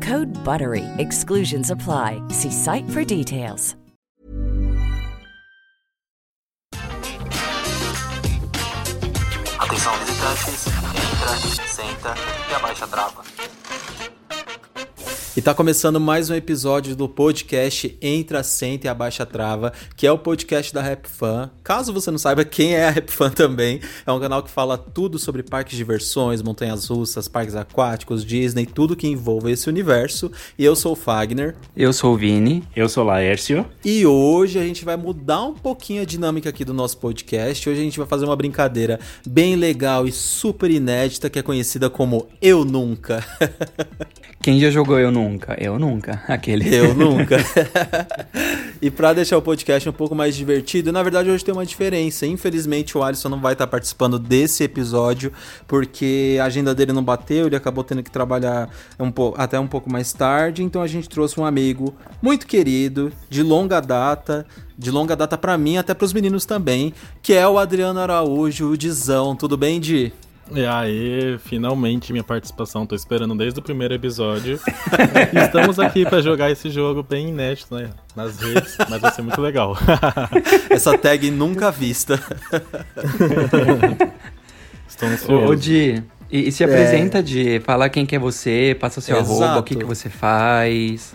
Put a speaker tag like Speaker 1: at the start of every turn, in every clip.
Speaker 1: Code BUTTERY. Exclusions apply. See site for details.
Speaker 2: Atenção visitantes, entra, senta e abaixa a trava.
Speaker 3: E tá começando mais um episódio do podcast Entra, Senta e Abaixa a Trava, que é o podcast da Rap Fan. Caso você não saiba quem é a Rap Fan também, é um canal que fala tudo sobre parques de diversões, montanhas russas, parques aquáticos, Disney, tudo que envolve esse universo. E eu sou o Fagner.
Speaker 4: Eu sou o Vini.
Speaker 5: Eu sou o Laércio.
Speaker 3: E hoje a gente vai mudar um pouquinho a dinâmica aqui do nosso podcast. Hoje a gente vai fazer uma brincadeira bem legal e super inédita que é conhecida como Eu Nunca.
Speaker 4: Quem já jogou Eu Nunca? Eu nunca. Aquele.
Speaker 3: Eu nunca. e para deixar o podcast um pouco mais divertido, na verdade hoje tem uma diferença. Infelizmente o Alisson não vai estar participando desse episódio porque a agenda dele não bateu, ele acabou tendo que trabalhar um pouco, até um pouco mais tarde, então a gente trouxe um amigo muito querido, de longa data, de longa data para mim, até para os meninos também, que é o Adriano Araújo, o Dizão. Tudo bem, Di?
Speaker 6: E aí, finalmente minha participação, tô esperando desde o primeiro episódio. Estamos aqui para jogar esse jogo bem inédito, né? Nas redes, mas vai ser muito legal.
Speaker 3: Essa tag nunca vista.
Speaker 6: Estou ansioso.
Speaker 4: Ô, Di, e, e se apresenta, é. Di? Fala quem que é você, passa o seu
Speaker 3: Exato.
Speaker 4: arroba, o que, que você faz.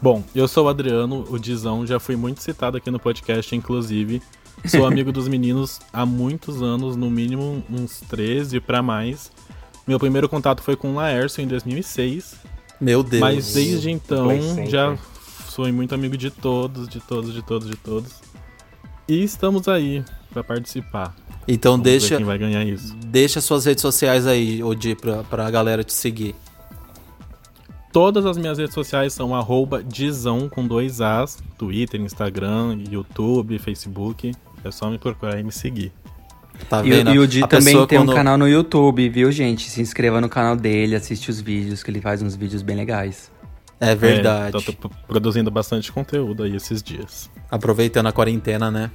Speaker 6: Bom, eu sou o Adriano, o Dizão, já fui muito citado aqui no podcast, inclusive. Sou amigo dos meninos há muitos anos, no mínimo uns 13 para mais. Meu primeiro contato foi com o Laércio em 2006.
Speaker 3: Meu Deus.
Speaker 6: Mas desde então já sou muito amigo de todos, de todos, de todos, de todos. E estamos aí para participar.
Speaker 3: Então
Speaker 6: Vamos
Speaker 3: deixa
Speaker 6: quem vai ganhar isso.
Speaker 3: Deixa suas redes sociais aí, Odi, pra, pra galera te seguir.
Speaker 6: Todas as minhas redes sociais são arroba Dizão com dois As, Twitter, Instagram, YouTube, Facebook. É só me procurar e me seguir.
Speaker 3: Tá
Speaker 4: E,
Speaker 3: vendo?
Speaker 4: o- e o Di
Speaker 3: A
Speaker 4: também tem
Speaker 3: quando-
Speaker 4: um canal no YouTube, viu, gente? Se inscreva no canal dele, assiste os vídeos, que ele faz uns vídeos bem legais.
Speaker 3: É verdade.
Speaker 6: É, tô p- produzindo bastante conteúdo aí esses dias.
Speaker 3: Aproveitando a quarentena, né?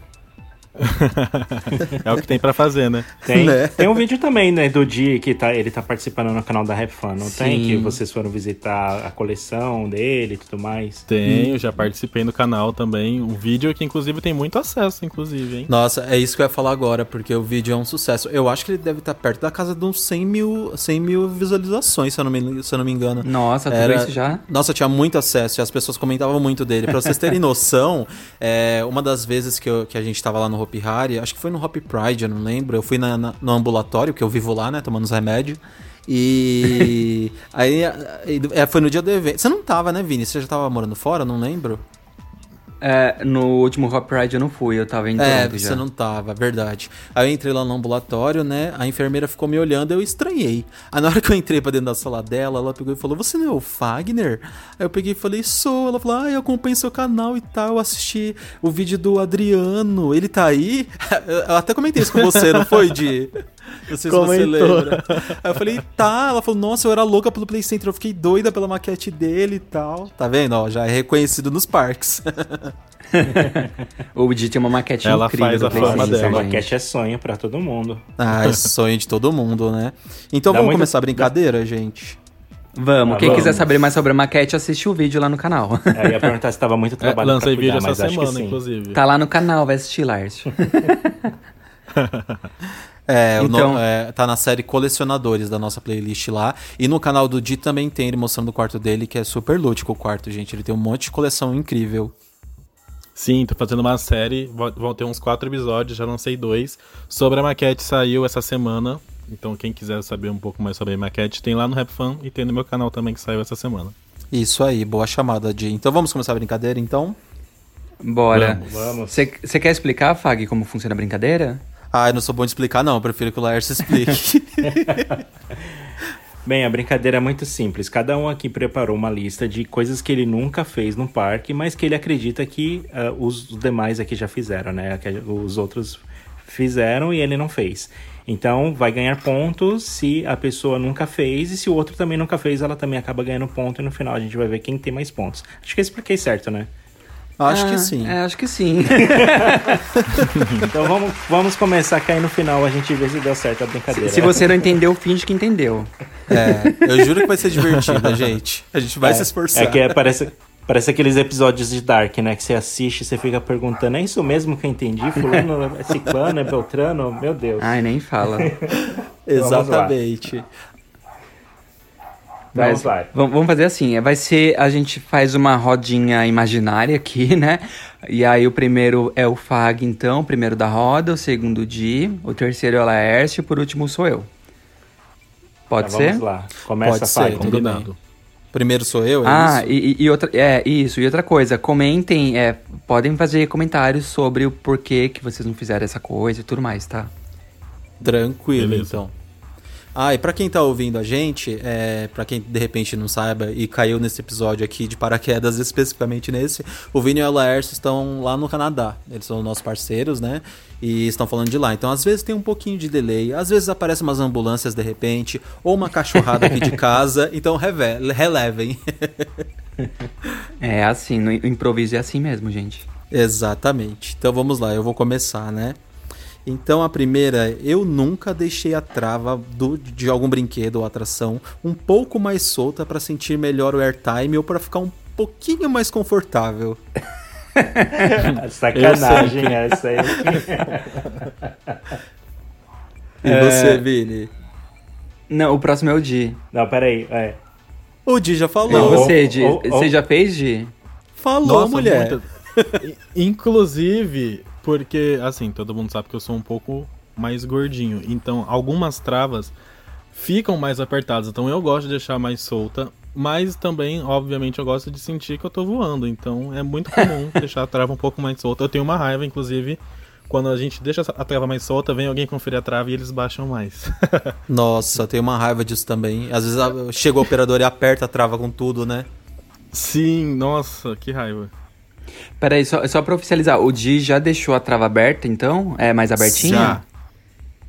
Speaker 6: É o que tem pra fazer, né?
Speaker 5: Tem,
Speaker 3: Né?
Speaker 5: tem um vídeo também, né, do dia que tá, ele tá participando no canal da Rap Fan, não tem?
Speaker 4: Sim.
Speaker 5: Que vocês foram visitar a coleção dele e tudo mais.
Speaker 6: Tenho, já participei no canal também. Um vídeo que, inclusive, tem muito acesso, inclusive, hein?
Speaker 3: Nossa, é isso que eu ia falar agora, porque o vídeo é um sucesso. Eu acho que ele deve estar perto da casa de uns 100 mil, 100 mil visualizações, se eu não me, se eu não me engano.
Speaker 4: Nossa, tudo
Speaker 3: Era-
Speaker 4: isso já?
Speaker 3: Nossa, tinha muito acesso e as pessoas comentavam muito dele. Pra vocês terem noção, é, uma das vezes que, eu- que a gente tava lá no Hopi Hari, acho que foi no Hopi Pride, eu não lembro. Eu fui na- na- no ambulatório, que eu vivo lá, né, tomando os remédios. E aí é, foi no dia do evento. Você não tava, né, Vini? Você já tava morando fora? Não lembro.
Speaker 4: É, no último Hop Ride eu não fui, eu tava em
Speaker 3: É, você
Speaker 4: já.
Speaker 3: não tava, verdade. Aí eu entrei lá no ambulatório, né? A enfermeira ficou me olhando, eu estranhei. Aí na hora que eu entrei pra dentro da sala dela, ela pegou e falou: Você não é o Fagner? Aí eu peguei e falei: Sou. Ela falou: Ah, eu acompanho seu canal e tal. Eu assisti o vídeo do Adriano. Ele tá aí? Eu até comentei isso com você, não foi, Di? Não sei se
Speaker 6: Comentou.
Speaker 3: você lembra. Aí eu falei, tá. Ela falou, nossa, eu era louca pelo Play Center. Eu fiquei doida pela maquete dele e tal. Tá vendo? Ó, já é reconhecido nos parques.
Speaker 4: O Di tem uma maquete
Speaker 6: Ela
Speaker 4: incrível
Speaker 6: faz
Speaker 4: do
Speaker 6: a
Speaker 5: Essa
Speaker 6: dela,
Speaker 4: gente.
Speaker 5: maquete é sonho pra todo mundo.
Speaker 3: ah, esse sonho de todo mundo, né? Então
Speaker 5: Dá
Speaker 3: vamos
Speaker 5: muito-
Speaker 3: começar a brincadeira, gente?
Speaker 4: Vamos,
Speaker 5: Ah,
Speaker 4: quem
Speaker 5: vamos.
Speaker 4: quiser saber mais sobre a maquete, assiste o vídeo lá no canal.
Speaker 5: Eu ia perguntar se tava muito
Speaker 6: É,
Speaker 5: trabalho pra
Speaker 6: lancei
Speaker 5: cuidar,
Speaker 6: vídeo
Speaker 5: mas
Speaker 6: essa
Speaker 5: acho que
Speaker 6: semana, inclusive.
Speaker 4: tá lá no canal, vai assistir, Lárcio.
Speaker 3: É, o
Speaker 4: Então-
Speaker 3: no- é, tá na série Colecionadores da nossa playlist lá. E no canal do Di também tem ele mostrando o quarto dele, que é super lúdico o quarto, gente. Ele tem um monte de coleção incrível.
Speaker 6: Sim, tô fazendo uma série, vão ter uns quatro episódios, já lancei dois. Sobre a maquete saiu essa semana. Então quem quiser saber um pouco mais sobre a maquete, tem lá no Rap Fan e tem no meu canal também que saiu essa semana.
Speaker 3: Isso aí, boa chamada, Di. Então vamos começar a brincadeira, então?
Speaker 4: Bora.
Speaker 5: Vamos.
Speaker 4: Você quer explicar, Fag, como funciona a brincadeira?
Speaker 3: Ah, eu não sou bom de explicar, não. Eu prefiro que o Laércio explique.
Speaker 5: Bem, a brincadeira é muito simples. Cada um aqui preparou uma lista de coisas que ele nunca fez no parque, mas que ele acredita que ah, os demais aqui já fizeram, né? Que os outros fizeram e ele não fez. Então, vai ganhar pontos se a pessoa nunca fez, e se o outro também nunca fez, ela também acaba ganhando ponto, e no final a gente vai ver quem tem mais pontos. Acho que eu expliquei certo, né?
Speaker 3: Acho
Speaker 4: Ah,
Speaker 3: que sim.
Speaker 4: É, acho que sim.
Speaker 5: Então vamos, vamos começar, que aí no final a gente vê se deu certo a brincadeira.
Speaker 4: Se você não entendeu, finge que entendeu.
Speaker 3: É, eu juro que vai ser divertido, gente. A gente vai
Speaker 5: é,
Speaker 3: se esforçar.
Speaker 5: É que é- parece, parece aqueles episódios de Dark, né? Que você assiste e você fica perguntando, é isso mesmo que eu entendi? Fulano, é ciclano, é beltrano? Meu Deus.
Speaker 4: Ai, nem fala.
Speaker 3: Exatamente.
Speaker 5: Vamos lá.
Speaker 4: Vamos fazer assim, é, vai ser, a gente faz uma rodinha imaginária aqui, né? E aí o primeiro é o Fag, então, o primeiro da roda, o segundo o Di, o terceiro é o Laércio e por último sou eu. Pode
Speaker 5: Então,
Speaker 4: ser?
Speaker 5: Vamos lá. Começa
Speaker 3: Pode
Speaker 5: a
Speaker 3: ser,
Speaker 5: Fag.
Speaker 3: tudo
Speaker 6: Combinado.
Speaker 3: Primeiro sou eu, é
Speaker 4: Ah,
Speaker 3: isso?
Speaker 4: e, e- e outra, é, isso, e outra coisa, comentem, é, podem fazer comentários sobre o porquê que vocês não fizeram essa coisa e tudo mais, tá?
Speaker 3: Tranquilo,
Speaker 6: Beleza.
Speaker 3: então. Ah, e pra quem tá ouvindo a gente, é, para quem de repente não saiba e caiu nesse episódio aqui de paraquedas, especificamente nesse, o Vini e o Laércio estão lá no Canadá. Eles são nossos parceiros, né? E estão falando de lá. Então, às vezes tem um pouquinho de delay, às vezes aparecem umas ambulâncias de repente, ou uma cachorrada aqui de casa. Então, relevem.
Speaker 4: É assim, no improviso é assim mesmo, gente.
Speaker 3: Exatamente. Então vamos lá, eu vou começar, né? Então a primeira, eu nunca deixei a trava do- de algum brinquedo ou atração um pouco mais solta para sentir melhor o airtime ou para ficar um pouquinho mais confortável.
Speaker 5: Sacanagem essa aí.
Speaker 3: E
Speaker 4: É.
Speaker 3: você, Vini?
Speaker 4: Não, o próximo é o Di.
Speaker 5: Não, peraí. É.
Speaker 3: O Di já falou.
Speaker 4: Não, você, Di,
Speaker 5: ou-
Speaker 4: você
Speaker 5: ou-
Speaker 4: já fez, Di?
Speaker 3: Falou,
Speaker 6: Nossa,
Speaker 3: mulher.
Speaker 6: I- Inclusive, porque, assim, todo mundo sabe que eu sou um pouco mais gordinho. Então, algumas travas ficam mais apertadas. Então, eu gosto de deixar mais solta. Mas também, obviamente, eu gosto de sentir que eu tô voando. Então, é muito comum deixar a trava um pouco mais solta. Eu tenho uma raiva, inclusive, quando a gente deixa a trava mais solta, vem alguém conferir a trava e eles baixam mais.
Speaker 3: Nossa, tenho uma raiva disso também. Às vezes chega o operador e aperta a trava com tudo, né?
Speaker 6: Sim, nossa, que raiva.
Speaker 4: Peraí, só, só pra oficializar, o Di já deixou a trava aberta, então? É mais abertinha?
Speaker 6: Já.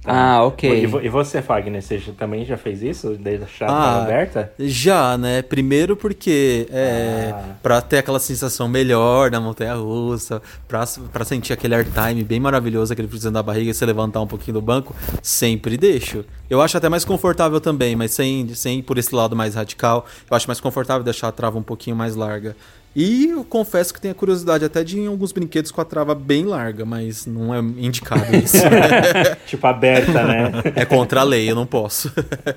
Speaker 4: Ah, ok.
Speaker 5: E, vo- e você, Fagner, você já- também já fez isso? Deixar a
Speaker 3: Ah,
Speaker 5: aberta?
Speaker 3: Já, né? Primeiro porque é
Speaker 5: Ah.
Speaker 3: pra ter aquela sensação melhor na montanha russa, pra, pra sentir aquele airtime bem maravilhoso, aquele friozinho da barriga e você levantar um pouquinho do banco, sempre deixo. Eu acho até mais confortável também, mas sem, sem ir por esse lado mais radical, eu acho mais confortável deixar a trava um pouquinho mais larga. E eu confesso que tenho a curiosidade até de ir em alguns brinquedos com a trava bem larga, mas não é indicado isso.
Speaker 5: Tipo, aberta, né?
Speaker 3: é contra a lei, eu não posso.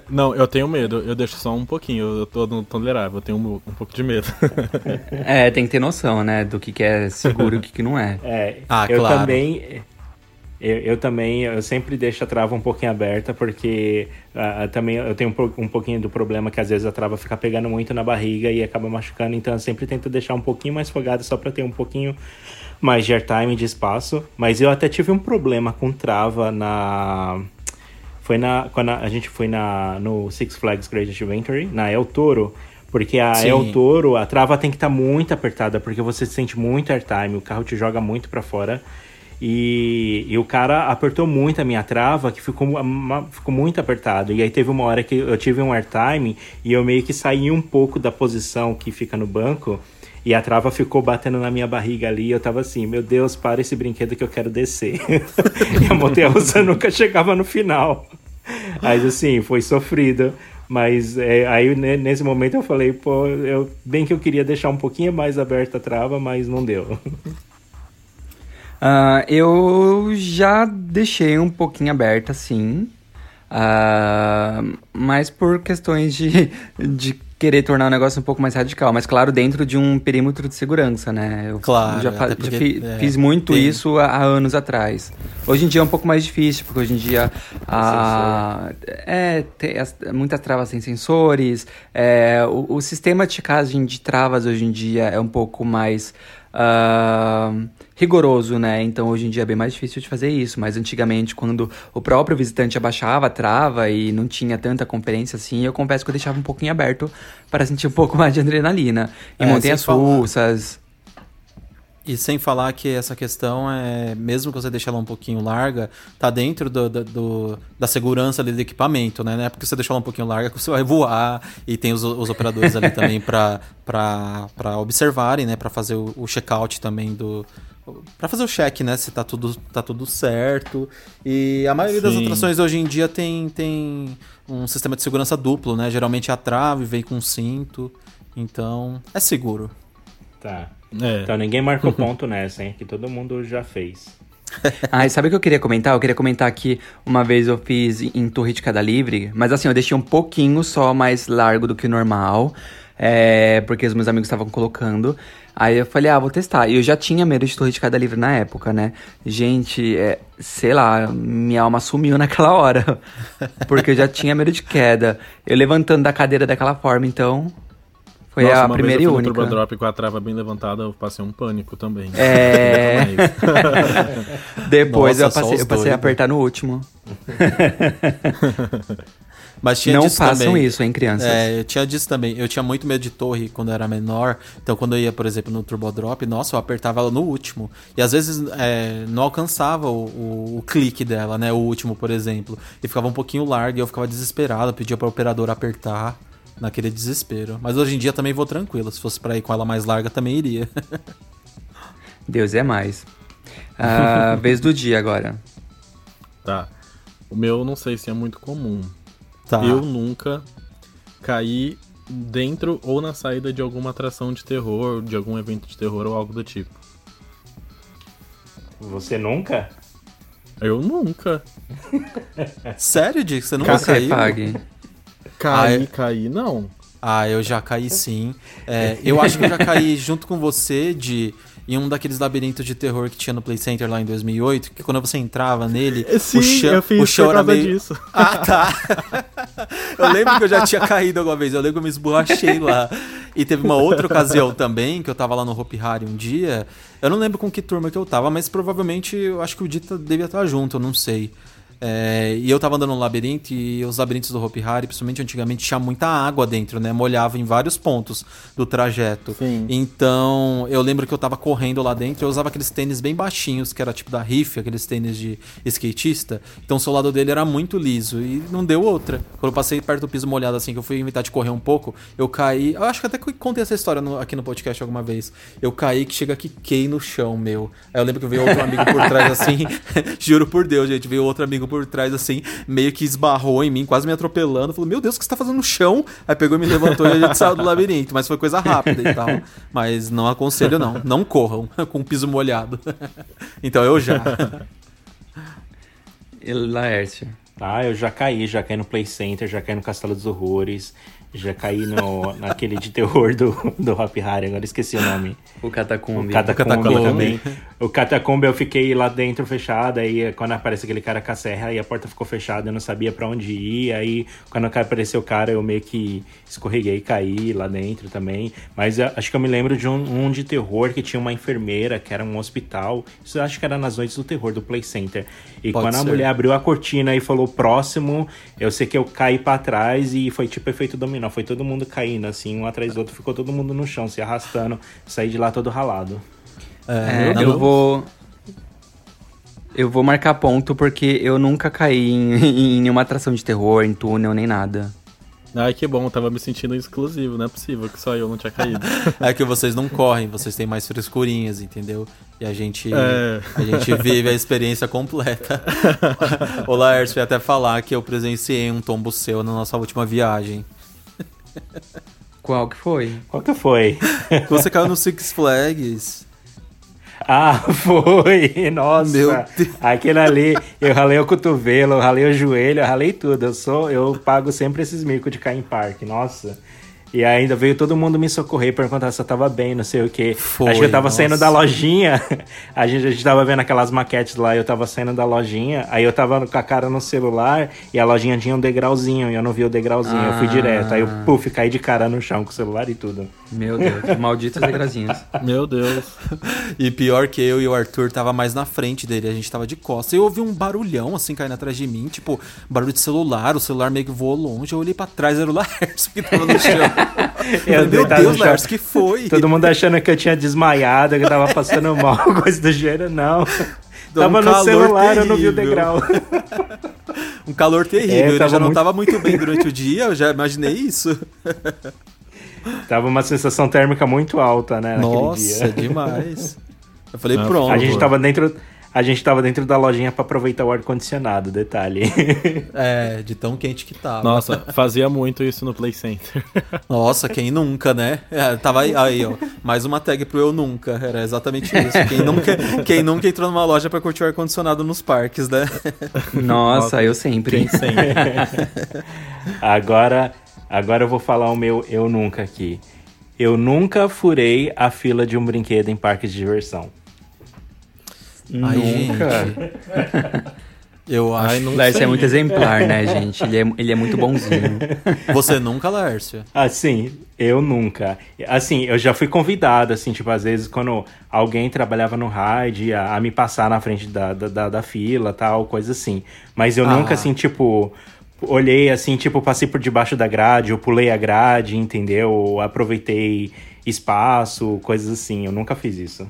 Speaker 6: Não, eu tenho medo. Eu deixo só um pouquinho. Eu tô no tolerável. Eu tenho um, um pouco de medo.
Speaker 4: É, tem que ter noção, né, do que, que é seguro e o que, que não é.
Speaker 5: É,
Speaker 3: Ah,
Speaker 5: eu
Speaker 3: claro.
Speaker 5: também. Eu, eu também, eu sempre deixo a trava um pouquinho aberta, porque ah, também eu tenho um, um pouquinho do problema que às vezes a trava fica pegando muito na barriga e acaba machucando, então eu sempre tento deixar um pouquinho mais folgada só pra ter um pouquinho mais de airtime, de espaço. Mas eu até tive um problema com trava na. Foi na. Quando a, gente foi na, no Six Flags Great Adventure, na El Toro. Porque a
Speaker 3: Sim.
Speaker 5: El Toro, a trava tem que estar muito apertada, porque você sente muito airtime, o carro te joga muito pra fora. E, e, o cara apertou muito a minha trava, que ficou, ficou muito apertado. E aí teve uma hora que eu tive um airtime e eu meio que saí um pouco da posição que fica no banco. E a trava ficou batendo na minha barriga ali. E eu tava assim, meu Deus, para esse brinquedo que eu quero descer. e a russa nunca chegava no final. Mas assim, foi sofrido. Mas é, aí nesse momento eu falei, pô, eu, bem que eu queria deixar um pouquinho mais aberta a trava, mas não deu.
Speaker 4: Uh, eu já deixei um pouquinho aberta, sim. Uh, mas por questões de, de querer tornar o negócio um pouco mais radical. Mas, claro, dentro de um perímetro de segurança, né? Eu
Speaker 3: claro.
Speaker 4: Já, porque, já fi, é, fiz muito tem. isso há, há, anos atrás. Hoje em dia é um pouco mais difícil, porque hoje em dia a, é, tem as, muitas travas sem sensores. É, o, o sistema de checagem de travas hoje em dia é um pouco mais uh, rigoroso, né? Então hoje em dia é bem mais difícil de fazer isso. Mas antigamente, quando o próprio visitante abaixava a trava e não tinha tanta conferência assim, eu confesso que eu deixava um pouquinho aberto para sentir um pouco mais de adrenalina. E é, montanhas russas.
Speaker 3: E sem falar que essa questão é, mesmo que você deixe ela um pouquinho larga, tá dentro do, do, do da segurança ali do equipamento, né? Não é porque você deixar ela um pouquinho larga que você vai voar e tem os, os operadores ali também para observarem, né? Para fazer o, o check-out também do, para fazer o check, né, se tá tudo, tá tudo certo. E a maioria Sim. das atrações hoje em dia tem, tem um sistema de segurança duplo, né? Geralmente a trave vem com cinto, então é seguro.
Speaker 5: Tá. É. Então ninguém marcou ponto nessa, hein? Que todo mundo já fez.
Speaker 4: ah, e sabe o que eu queria comentar? Eu queria comentar que uma vez eu fiz em Torre de Queda Livre, mas assim, eu deixei um pouquinho só mais largo do que o normal, é, porque os meus amigos estavam colocando. Aí eu falei, ah, vou testar. E eu já tinha medo de Torre de Queda Livre na época, né? Gente, é, sei lá, minha alma sumiu naquela hora. Porque eu já tinha medo de queda. Eu levantando da cadeira daquela forma, então foi Nossa, a primeira e única.
Speaker 6: Turbo Drop com a trava bem levantada, eu passei um pânico também.
Speaker 4: É. Depois Nossa, eu passei, eu passei a apertar no último.
Speaker 3: Mas tinha
Speaker 4: Não
Speaker 3: façam
Speaker 4: também. isso, hein, crianças?
Speaker 3: É, eu tinha disso também. Eu tinha muito medo de torre quando eu era menor. Então, quando eu ia, por exemplo, no Turbo Drop, nossa, eu apertava ela no último. E às vezes é, não alcançava o, o, o, clique dela, né? O último, por exemplo. E ficava um pouquinho largo e eu ficava desesperado, pedia pra operador apertar naquele desespero. Mas hoje em dia também vou tranquilo. Se fosse para ir com ela mais larga, também iria.
Speaker 4: Deus é mais. Uh, vez do dia agora.
Speaker 6: Tá. O meu não sei se é muito comum. Tá. Eu nunca caí dentro ou na saída de alguma atração de terror, de algum evento de terror ou algo do tipo.
Speaker 5: Você nunca?
Speaker 6: Eu nunca.
Speaker 3: Sério, Dick? Você nunca caiu?
Speaker 4: Pague.
Speaker 6: Cair, ah, cair, não.
Speaker 3: Ah, eu já caí sim. É, eu acho que eu já caí junto com você de em um daqueles labirintos de terror que tinha no Play Center lá em 2008, que quando você entrava nele,
Speaker 6: Sim,
Speaker 3: o chão,
Speaker 6: eu fiz
Speaker 3: o chão
Speaker 6: era
Speaker 3: meio...
Speaker 6: disso.
Speaker 3: Ah, tá. eu lembro que eu já tinha caído alguma vez, eu lembro que eu me esborrachei lá. E teve uma outra ocasião também, que eu tava lá no Hopi Hari um dia, eu não lembro com que turma que eu tava, mas provavelmente eu acho que o Dita devia estar junto, eu não sei. É, e eu tava andando no labirinto e os labirintos do Hopi Hari, principalmente antigamente, tinha muita água dentro, né? Molhava em vários pontos do trajeto.
Speaker 6: Sim.
Speaker 3: Então, eu lembro que eu tava correndo lá dentro, eu usava aqueles tênis bem baixinhos, que era tipo da Riff, aqueles tênis de skatista. Então, o solado dele era muito liso e não deu outra. Quando eu passei perto do piso molhado, assim, que eu fui inventar de correr um pouco, eu caí. Eu acho que até contei essa história no, aqui no podcast alguma vez. Eu caí que chega que quei no chão, meu. Aí eu lembro que veio outro amigo por trás, assim. juro por Deus, gente, veio outro amigo por trás, assim, meio que esbarrou em mim, quase me atropelando. Falou, meu Deus, o que você tá fazendo no chão? Aí pegou e me levantou e a gente saiu do labirinto. Mas foi coisa rápida e tal. Mas não aconselho, não. Não corram com o piso molhado. então eu já.
Speaker 4: Laércio?
Speaker 5: Ah, eu já caí, já caí no Play Center, já caí no Castelo dos Horrores, já caí no, naquele de terror do, do Hop Harry, agora esqueci o nome.
Speaker 4: O Catacombe.
Speaker 5: O Catacombe, também. O Catacombe eu fiquei lá dentro fechado, aí quando aparece aquele cara com a serra, aí a porta ficou fechada, eu não sabia para onde ir, aí quando apareceu o cara eu meio que escorreguei e caí lá dentro também. Mas acho que eu me lembro de um, um, de terror que tinha uma enfermeira, que era um hospital, isso acho que era nas noites do terror do Play Center. E Pode quando ser. a mulher abriu a cortina e falou próximo, eu sei que eu caí para trás e foi tipo efeito dominó final foi todo mundo caindo, assim, um atrás do outro, ficou todo mundo no chão, se arrastando, saí de lá todo ralado.
Speaker 4: É, eu vou. Eu vou marcar ponto porque eu nunca caí em, em nenhuma atração de terror, em túnel, nem nada.
Speaker 6: Ai, que bom, eu tava me sentindo exclusivo, não é possível que só eu não tinha caído.
Speaker 3: É que vocês não correm, vocês têm mais frescurinhas, entendeu? E a gente,
Speaker 6: É.
Speaker 3: a gente vive a experiência completa. O Laércio ia até falar que eu presenciei um tombo seu na nossa última viagem.
Speaker 4: Qual que foi?
Speaker 5: Qual que foi?
Speaker 3: Você caiu no Six Flags.
Speaker 5: Ah, foi! Nossa!
Speaker 3: Meu Deus.
Speaker 5: Aquele ali, eu ralei o cotovelo, eu ralei o joelho, eu ralei tudo. Eu sou, eu pago sempre esses micos de cair em parque, nossa. E ainda veio todo mundo me socorrer, perguntar se eu tava bem, não sei o quê.
Speaker 3: Foi,
Speaker 5: Acho que eu tava
Speaker 3: nossa.
Speaker 5: saindo da lojinha. A gente, a gente tava vendo aquelas maquetes lá, eu tava saindo da lojinha. Aí eu tava com a cara no celular e a lojinha tinha um degrauzinho e eu não vi o degrauzinho. Eu fui
Speaker 4: Ah.
Speaker 5: direto. Aí eu, puf, caí de cara no chão com o celular e tudo.
Speaker 4: Meu Deus, malditos degrazinhos.
Speaker 6: Meu Deus.
Speaker 3: E pior que eu e o Arthur tava mais na frente dele, a gente tava de costas. Eu ouvi um barulhão assim caindo atrás de mim, tipo, barulho de celular, o celular meio que voou longe. Eu olhei pra trás, era o Laércio que tava no chão.
Speaker 5: Eu
Speaker 3: Eu Meu Deus. Laércio, que foi?
Speaker 5: Todo mundo achando que eu tinha desmaiado, que eu tava passando mal, coisa do gênero, não.
Speaker 3: Deu um
Speaker 5: tava no
Speaker 3: calor
Speaker 5: celular, eu não vi o
Speaker 3: terrível.
Speaker 5: degrau.
Speaker 3: Um calor terrível.
Speaker 5: É,
Speaker 3: Ele
Speaker 5: tava
Speaker 3: já não
Speaker 5: muito-
Speaker 3: tava muito bem durante o dia, eu já imaginei isso.
Speaker 5: tava uma sensação térmica muito alta, né, naquele
Speaker 3: Nossa,
Speaker 5: dia.
Speaker 3: demais. Eu falei,
Speaker 6: Ah,
Speaker 3: pronto.
Speaker 5: A gente tava dentro, a gente tava dentro da lojinha pra aproveitar o ar condicionado, detalhe.
Speaker 3: É, de tão quente que tava.
Speaker 6: Nossa, fazia muito isso no Play Center.
Speaker 3: Nossa, quem nunca, né? É, tava aí, aí, ó. Mais uma tag pro eu nunca. Era exatamente isso. Quem nunca, quem nunca entrou numa loja pra curtir o ar-condicionado nos parques, né?
Speaker 4: Nossa, eu sempre.
Speaker 6: Quem sempre.
Speaker 5: agora, agora eu vou falar o meu eu nunca aqui. Eu nunca furei a fila de um brinquedo em parque de diversão.
Speaker 3: Ai,
Speaker 4: Nunca.
Speaker 3: gente. Eu acho.
Speaker 6: Ai, não
Speaker 4: Laércio
Speaker 6: sei.
Speaker 4: é muito exemplar, né, gente? Ele é, ele é muito bonzinho.
Speaker 3: Você nunca, Laércio?
Speaker 5: Assim, eu nunca. Assim, eu já fui convidado, assim, tipo, às vezes quando alguém trabalhava no ride a, a me passar na frente da, da, da, da fila, tal, coisa assim. Mas eu
Speaker 3: Ah.
Speaker 5: nunca, assim, tipo, olhei, assim, tipo, passei por debaixo da grade, eu pulei a grade, entendeu? Ou aproveitei espaço, coisas assim. Eu nunca fiz isso.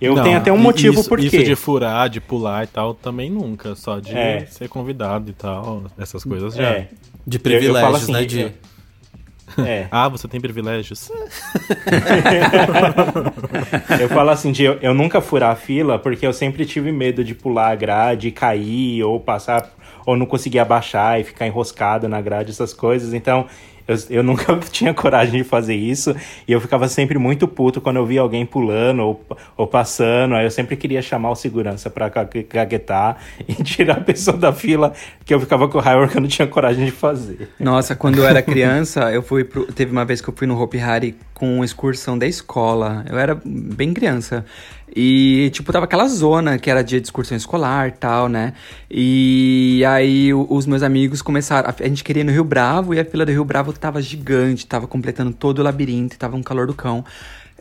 Speaker 5: Eu
Speaker 6: Não,
Speaker 5: tenho até um motivo
Speaker 6: isso,
Speaker 5: por
Speaker 6: Isso
Speaker 5: quê.
Speaker 6: de furar, de pular e tal, também nunca. Só de
Speaker 5: É.
Speaker 6: ser convidado e tal, essas coisas já.
Speaker 5: É.
Speaker 3: De
Speaker 5: eu
Speaker 3: privilégios,
Speaker 5: falo assim,
Speaker 3: né? De...
Speaker 5: eu- É.
Speaker 6: Ah, você tem privilégios?
Speaker 5: Eu falo assim, de eu, eu nunca furar a fila porque eu sempre tive medo de pular a grade, cair ou passar, ou não conseguir abaixar e ficar enroscado na grade, essas coisas. Então, eu, eu nunca tinha coragem de fazer isso e eu ficava sempre muito puto quando eu via alguém pulando ou, ou passando. Aí eu sempre queria chamar o segurança pra ca- caguetar e tirar a pessoa da fila, que eu ficava com raiva que eu não tinha coragem de fazer.
Speaker 4: Nossa, quando eu era criança, eu fui pro, teve uma vez que eu fui no Hopi Hari com excursão da escola. Eu era bem criança. E, tipo, tava aquela zona que era dia de excursão escolar e tal, né? E aí os meus amigos começaram. A, gente queria ir no Rio Bravo e a fila do Rio Bravo tava gigante, tava completando todo o labirinto, tava um calor do cão.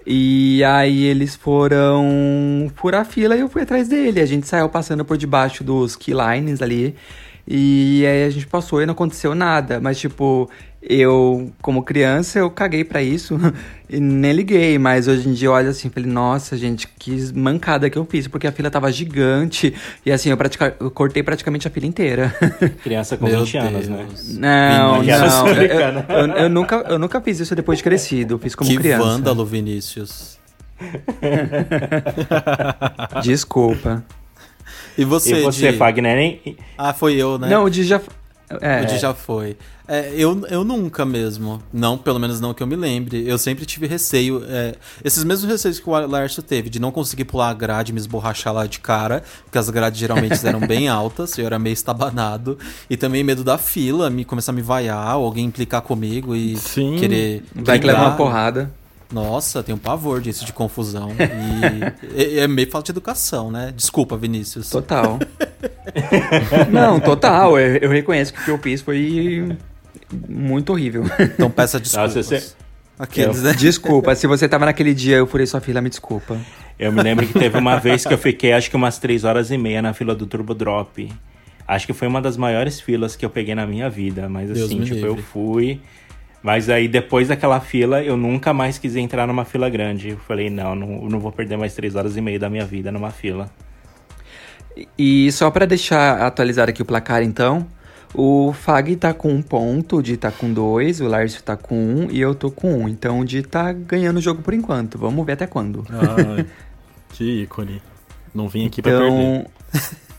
Speaker 4: E aí eles foram furar a fila e eu fui atrás dele. A gente saiu passando por debaixo dos key lines ali. E aí a gente passou e não aconteceu nada. Mas, tipo, eu, como criança, eu caguei pra isso e nem liguei. Mas hoje em dia eu olho assim e falei, nossa, gente, que mancada que eu fiz. Porque a fila tava gigante. E assim, eu, pratica- eu cortei praticamente a fila inteira.
Speaker 5: Criança com
Speaker 3: Meu
Speaker 5: 20 anos, né?
Speaker 3: Deus.
Speaker 4: não,
Speaker 5: Vinícius.
Speaker 4: não. Eu, eu- eu nunca, eu nunca fiz isso depois de crescido. Eu fiz como
Speaker 3: que
Speaker 4: criança.
Speaker 3: vândalo, Vinícius.
Speaker 4: Desculpa.
Speaker 3: E você,
Speaker 5: E você,
Speaker 3: Di?
Speaker 5: Fagner, hein?
Speaker 3: Ah, foi eu, né?
Speaker 4: Não, o Di já. É,
Speaker 3: O já foi. É, eu, eu nunca mesmo. Não, pelo menos não que eu me lembre. Eu sempre tive receio. é, esses mesmos receios que o Laércio teve, de não conseguir pular a grade e me esborrachar lá de cara, porque as grades geralmente eram bem altas, eu era meio estabanado. E também medo da fila, me começar a me vaiar, ou alguém implicar comigo e
Speaker 6: Sim.
Speaker 3: querer.
Speaker 4: vai que leva uma porrada.
Speaker 3: Nossa, tenho pavor disso, de confusão. E é, é meio falta de educação, né? Desculpa, Vinícius.
Speaker 4: Total. Não, total. Eu, eu reconheço que o que eu fiz foi muito horrível.
Speaker 3: Então peça desculpas.
Speaker 5: Nossa, você-
Speaker 3: Aqueles, né?
Speaker 4: Desculpa, se você tava naquele dia eu furei sua fila, me desculpa.
Speaker 5: Eu me lembro que teve uma vez que eu fiquei, acho que umas três horas e meia na fila do Turbo Drop. Acho que foi uma das maiores filas que eu peguei na minha vida. Mas
Speaker 3: Deus
Speaker 5: assim, tipo, eu
Speaker 3: livre.
Speaker 5: fui. Mas aí depois daquela fila, eu nunca mais quis entrar numa fila grande. Eu falei, não, não, não vou perder mais três horas e meia da minha vida numa fila.
Speaker 4: E só pra deixar atualizado aqui o placar, então, o Fag tá com um ponto, o Di tá com dois, o Lárcio tá com um e eu tô com um. Então o Di tá ganhando o jogo por enquanto. Vamos ver até quando.
Speaker 6: Ai, que ícone. Não vim aqui pra perder.
Speaker 4: Então.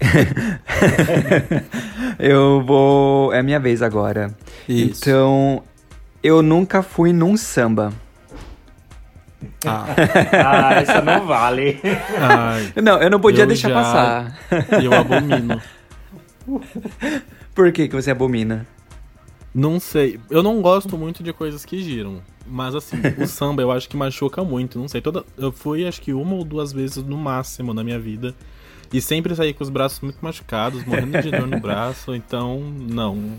Speaker 4: eu vou. É minha vez agora.
Speaker 3: Isso.
Speaker 4: Então. Eu nunca fui num samba.
Speaker 3: Ah,
Speaker 5: Ah, essa não vale.
Speaker 6: Ai,
Speaker 4: Não, eu não podia
Speaker 6: Eu
Speaker 4: deixar
Speaker 6: já-
Speaker 4: passar.
Speaker 6: eu abomino.
Speaker 4: Por que, que você abomina?
Speaker 6: Não sei. Eu não gosto muito de coisas que giram. Mas assim, o samba eu acho que machuca muito. Não sei. Toda... Eu fui acho que uma ou duas vezes no máximo na minha vida. E sempre saí com os braços muito machucados, morrendo de dor no braço. Então, não.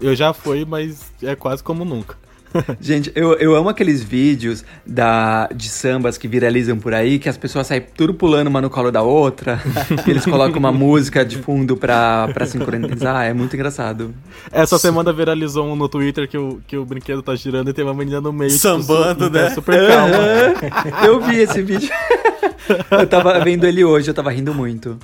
Speaker 6: Eu já fui, mas é quase como nunca.
Speaker 4: Gente, eu, eu amo aqueles vídeos da, de sambas que viralizam por aí, que as pessoas saem tudo pulando uma no colo da outra. e eles colocam uma música de fundo pra, pra sincronizar. É muito engraçado.
Speaker 6: Essa semana viralizou um no Twitter que o, que o brinquedo tá girando e tem uma menina no meio. tipo,
Speaker 3: Sambando,
Speaker 6: su-
Speaker 3: né?
Speaker 6: Super calma.
Speaker 4: Aham, eu vi esse vídeo. eu tava vendo ele hoje, eu tava rindo muito.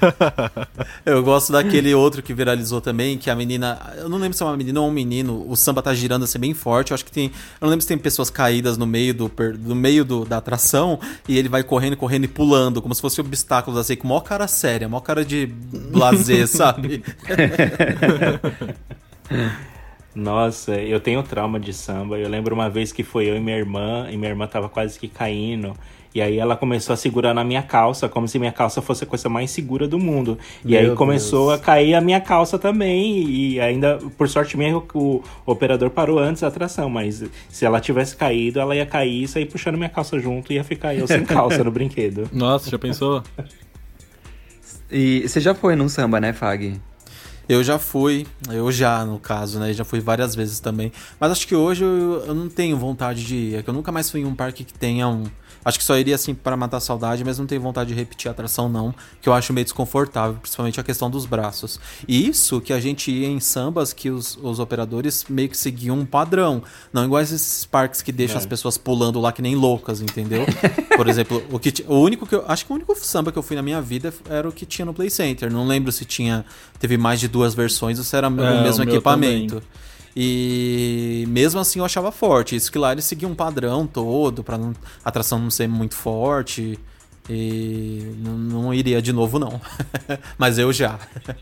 Speaker 3: eu gosto daquele outro que viralizou também, que a menina. Eu não lembro se é uma menina ou um menino. O samba tá girando assim bem forte. Eu acho que tem. Eu não lembro se tem pessoas caídas no meio do, no meio do- da atração. E ele vai correndo, correndo e pulando, como se fosse obstáculos assim, com maior cara séria, maior cara de blazer, sabe?
Speaker 5: Nossa, eu tenho trauma de samba. Eu lembro uma vez que foi eu e minha irmã, e minha irmã tava quase que caindo. E aí ela começou a segurar na minha calça, como se minha calça fosse a coisa mais segura do mundo. E
Speaker 6: Meu
Speaker 5: aí começou
Speaker 6: Deus.
Speaker 5: a cair a minha calça também. E ainda, por sorte minha, o, o operador parou antes da atração. Mas se ela tivesse caído, ela ia cair e sair puxando minha calça junto. E ia ficar eu sem calça no brinquedo.
Speaker 6: Nossa, já pensou?
Speaker 4: E você já foi num samba, né, Fag?
Speaker 3: Eu já fui, eu já, no caso, né? Já fui várias vezes também. Mas acho que hoje eu, eu não tenho vontade de ir. É que eu nunca mais fui em um parque que tenha um. Acho que só iria assim para matar a saudade, mas não tenho vontade de repetir a atração, não. Que eu acho meio desconfortável, principalmente a questão dos braços. E isso que a gente ia em sambas que os, os operadores meio que seguiam um padrão. Não igual esses parques que deixam
Speaker 5: É.
Speaker 3: as pessoas pulando lá que nem loucas, entendeu? Por exemplo, o que o único que eu acho que o único samba que eu fui na minha vida era o que tinha no Play Center. Não lembro se tinha teve mais de duas versões ou se era
Speaker 6: É,
Speaker 3: o
Speaker 6: o
Speaker 3: mesmo
Speaker 6: meu
Speaker 3: equipamento. E mesmo assim eu achava forte. Isso que lá eles seguiam um padrão todo pra não, a atração não ser muito forte. E não, não iria de novo, não. Mas eu já.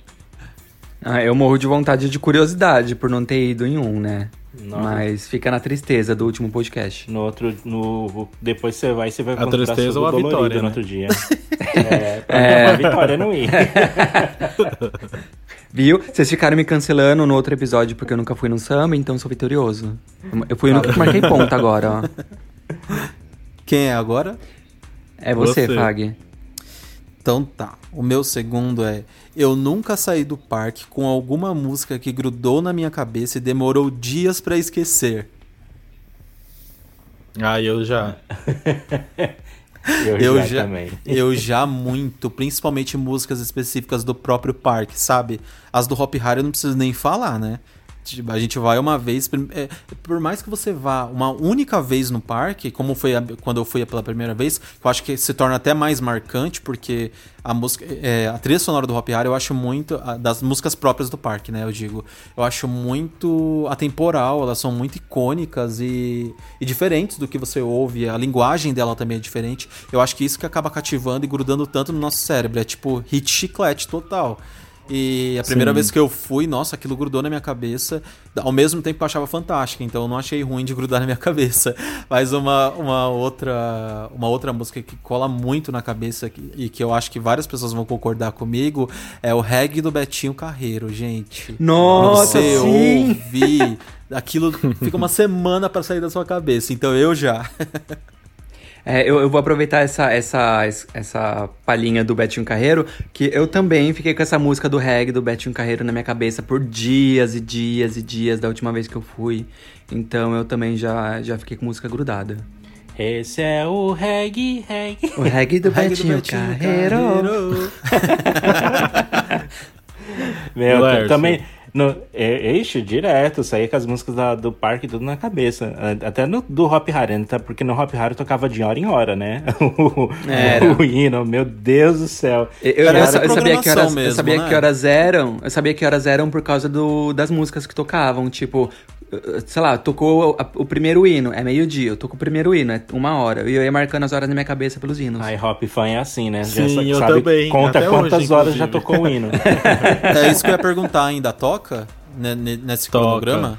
Speaker 4: Ah, eu morro de vontade de curiosidade por não ter ido em um, né?
Speaker 5: Nossa.
Speaker 4: Mas fica na tristeza do último podcast.
Speaker 5: No outro, no, depois você vai, você vai
Speaker 6: A tristeza ou a vitória,
Speaker 5: no
Speaker 6: né?
Speaker 5: outro dia. é, pra é. a vitória não ir.
Speaker 4: Viu? Vocês ficaram me cancelando no outro episódio porque eu nunca fui num samba, então sou vitorioso. Eu fui o único que marquei ponto agora, ó.
Speaker 3: Quem é agora?
Speaker 4: É você,
Speaker 6: Você.
Speaker 4: Fag.
Speaker 3: Então tá. O meu segundo é: Eu nunca saí do parque com alguma música que grudou na minha cabeça e demorou dias pra esquecer.
Speaker 6: Ah, eu já.
Speaker 5: Eu,
Speaker 3: Eu
Speaker 5: já,
Speaker 3: já,
Speaker 5: também.
Speaker 3: eu já muito, principalmente músicas específicas do próprio parque, sabe? As do Hop Hari eu não preciso nem falar, né? A gente vai uma vez, é, por mais que você vá uma única vez no parque, como foi a- quando eu fui pela primeira vez, eu acho que se torna até mais marcante, porque a música, é, a trilha sonora do Hop Hari eu acho muito a- das músicas próprias do parque, né? Eu digo, eu acho muito atemporal, elas são muito icônicas e, e diferentes do que você ouve. A linguagem dela também é diferente. Eu acho que isso que acaba cativando e grudando tanto no nosso cérebro, é tipo hit chiclete total. E a primeira
Speaker 4: Sim.
Speaker 3: vez que eu fui, nossa, aquilo grudou na minha cabeça. Ao mesmo tempo que eu achava fantástica, então eu não achei ruim de grudar na minha cabeça. Mas uma, uma, outra, uma outra música que cola muito na cabeça e que eu acho que várias pessoas vão concordar comigo é o reggae do Betinho Carreiro, gente.
Speaker 4: Nossa,
Speaker 3: Você
Speaker 4: sim!
Speaker 3: ouvir, aquilo fica uma semana pra sair da sua cabeça. Então eu já.
Speaker 4: É, eu, eu vou aproveitar essa, essa, essa palhinha do Betinho Carreiro, que eu também fiquei com essa música do reggae do Betinho Carreiro na minha cabeça por dias e dias e dias da última vez que eu fui. Então eu também já, já fiquei com música grudada.
Speaker 5: Esse é o reggae, reggae.
Speaker 4: O reggae do
Speaker 3: Reggae do
Speaker 4: Betinho, Carreiro.
Speaker 5: Meu,
Speaker 6: Lércio.
Speaker 5: também. No, é, ixi, direto, saía com as músicas da- do parque tudo na cabeça. Até no, do Hop Hari, né? Tá- porque no Hop Hari tocava de hora em hora, né? O,
Speaker 4: Era.
Speaker 5: o hino, meu Deus do céu.
Speaker 4: Eu, eu, eu eu sabia que horas, eu
Speaker 3: mesmo,
Speaker 4: sabia
Speaker 3: né?
Speaker 4: que horas eram. Eu sabia que horas eram por causa do, das músicas que tocavam. Tipo, sei lá, tocou a- o primeiro hino, é meio-dia. Eu toco o primeiro hino, é uma hora. E eu ia marcando as horas na minha cabeça pelos hinos.
Speaker 5: Ai, Hop Fan é assim, né?
Speaker 6: Sim, eu
Speaker 5: sabe,
Speaker 6: também,
Speaker 5: Conta
Speaker 6: até
Speaker 5: quantas
Speaker 6: hoje,
Speaker 5: horas já tocou o hino.
Speaker 3: É isso que eu ia perguntar, ainda toca? Né- ne- Nesse
Speaker 6: Toca.
Speaker 3: cronograma?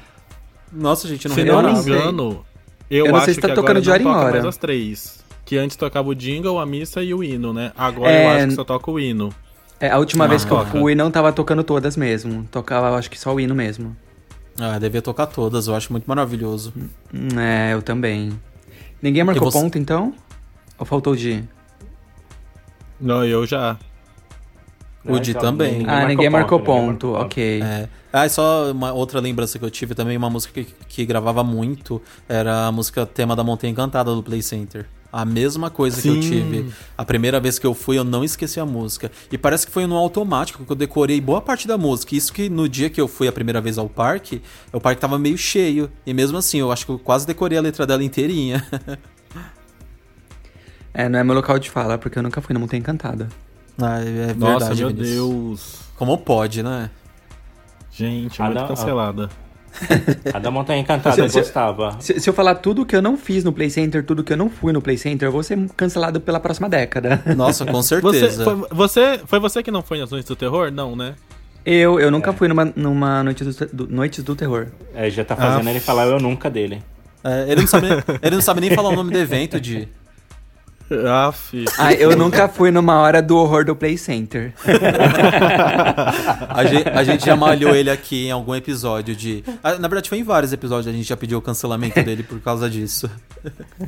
Speaker 3: Nossa, gente, não
Speaker 6: Se não me engano, eu,
Speaker 4: Eu não
Speaker 6: acho
Speaker 4: sei se tá
Speaker 6: que
Speaker 4: tocando
Speaker 6: agora
Speaker 4: de hora em hora.
Speaker 6: mais as três. Que antes tocava o jingle, a missa e o hino, né? Agora
Speaker 4: É,
Speaker 6: eu acho que só toca o hino.
Speaker 4: É, a última
Speaker 6: Ah,
Speaker 4: vez que eu
Speaker 6: toca.
Speaker 4: fui não tava tocando todas mesmo. Tocava, eu acho que só o hino mesmo.
Speaker 3: Ah, devia tocar todas, eu acho muito maravilhoso.
Speaker 4: É, eu também. Ninguém marcou
Speaker 3: você-
Speaker 4: ponto, então? Ou faltou o Di?
Speaker 6: Não, eu já.
Speaker 3: O Di também.
Speaker 4: ah, ninguém marcou ponto,
Speaker 5: ninguém marcou
Speaker 4: ok.
Speaker 3: É. Ah, e só uma outra lembrança que eu tive também, uma música que, que gravava muito, era a música tema da Montanha Encantada do Play Center. A mesma coisa que eu
Speaker 6: Sim.
Speaker 3: tive. A primeira vez que eu fui, eu não esqueci a música. E parece que foi no automático que eu decorei boa parte da música. Isso que no dia que eu fui a primeira vez ao parque, o parque tava meio cheio. E mesmo assim, eu acho que eu quase decorei a letra dela inteirinha.
Speaker 4: É, não é meu local de fala, porque eu nunca fui na Montanha Encantada.
Speaker 3: ah, é verdade,
Speaker 6: Nossa, meu
Speaker 3: Vinícius.
Speaker 6: Deus.
Speaker 3: Como pode, né?
Speaker 6: Gente,
Speaker 5: Ah,
Speaker 6: muito
Speaker 5: não, ah.
Speaker 6: cancelada.
Speaker 5: A da Montanha Encantada eu
Speaker 4: Se- se-
Speaker 5: gostava.
Speaker 4: Se, se eu falar tudo que eu não fiz no Play Center, tudo que eu não fui no Play Center, eu vou ser cancelado pela próxima década.
Speaker 3: Nossa, com
Speaker 6: Você,
Speaker 3: certeza.
Speaker 6: foi, você, foi você que não foi nas Noites do Terror? Não, né?
Speaker 4: Eu, eu nunca fui numa, numa noite do, do- Noites do Terror.
Speaker 5: É, já tá fazendo
Speaker 6: Ah.
Speaker 5: ele falar eu nunca dele.
Speaker 3: É, ele, não sabe, ele não sabe nem falar o nome do evento de.
Speaker 6: Aff.
Speaker 4: Ah, eu nunca fui numa hora do horror do Play Center.
Speaker 3: A gente, a gente já malhou ele aqui em algum episódio de. Ah, Na verdade, foi em vários episódios a gente já pediu o cancelamento dele por causa disso.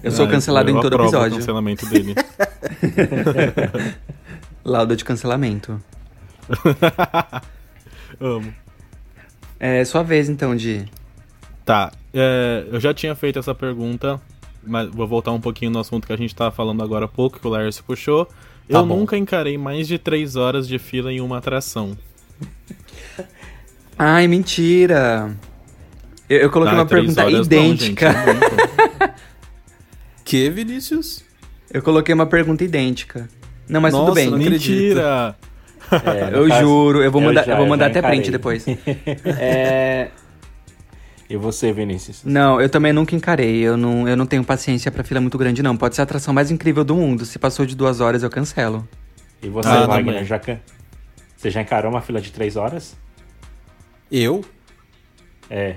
Speaker 4: Eu sou
Speaker 6: É,
Speaker 4: cancelado
Speaker 6: eu
Speaker 4: em todo
Speaker 6: aprovo o
Speaker 4: episódio.
Speaker 6: cancelamento dele.
Speaker 4: Lauda de cancelamento.
Speaker 6: Amo.
Speaker 4: É sua vez então, de.
Speaker 6: Tá, é, eu já tinha feito essa pergunta, mas vou voltar um pouquinho no assunto que a gente tava falando agora há pouco, que o Lércio puxou. eu
Speaker 3: bom.
Speaker 6: nunca encarei mais de três horas de fila em uma atração.
Speaker 4: Ai, mentira! Eu, eu coloquei uma pergunta
Speaker 6: horas não,
Speaker 4: idêntica.
Speaker 6: gente, é.
Speaker 3: Que, Vinícius?
Speaker 4: eu coloquei uma pergunta idêntica. Não, mas
Speaker 3: Nossa,
Speaker 4: tudo bem.
Speaker 3: não.
Speaker 6: Mentira!
Speaker 5: É,
Speaker 4: Eu
Speaker 5: caso,
Speaker 4: juro, eu vou mandar,
Speaker 5: já-
Speaker 4: eu vou mandar até
Speaker 5: encarei.
Speaker 4: print depois. É,
Speaker 5: E você, Vinícius?
Speaker 4: não, eu também nunca encarei. Eu não, eu não tenho paciência pra fila muito grande, não. Pode ser a atração mais incrível do mundo. Se passou de duas horas, eu cancelo.
Speaker 5: E você,
Speaker 6: Ah,
Speaker 5: Wagner,
Speaker 6: também.
Speaker 5: já can... Você já encarou uma fila de três horas?
Speaker 3: Eu?
Speaker 5: É.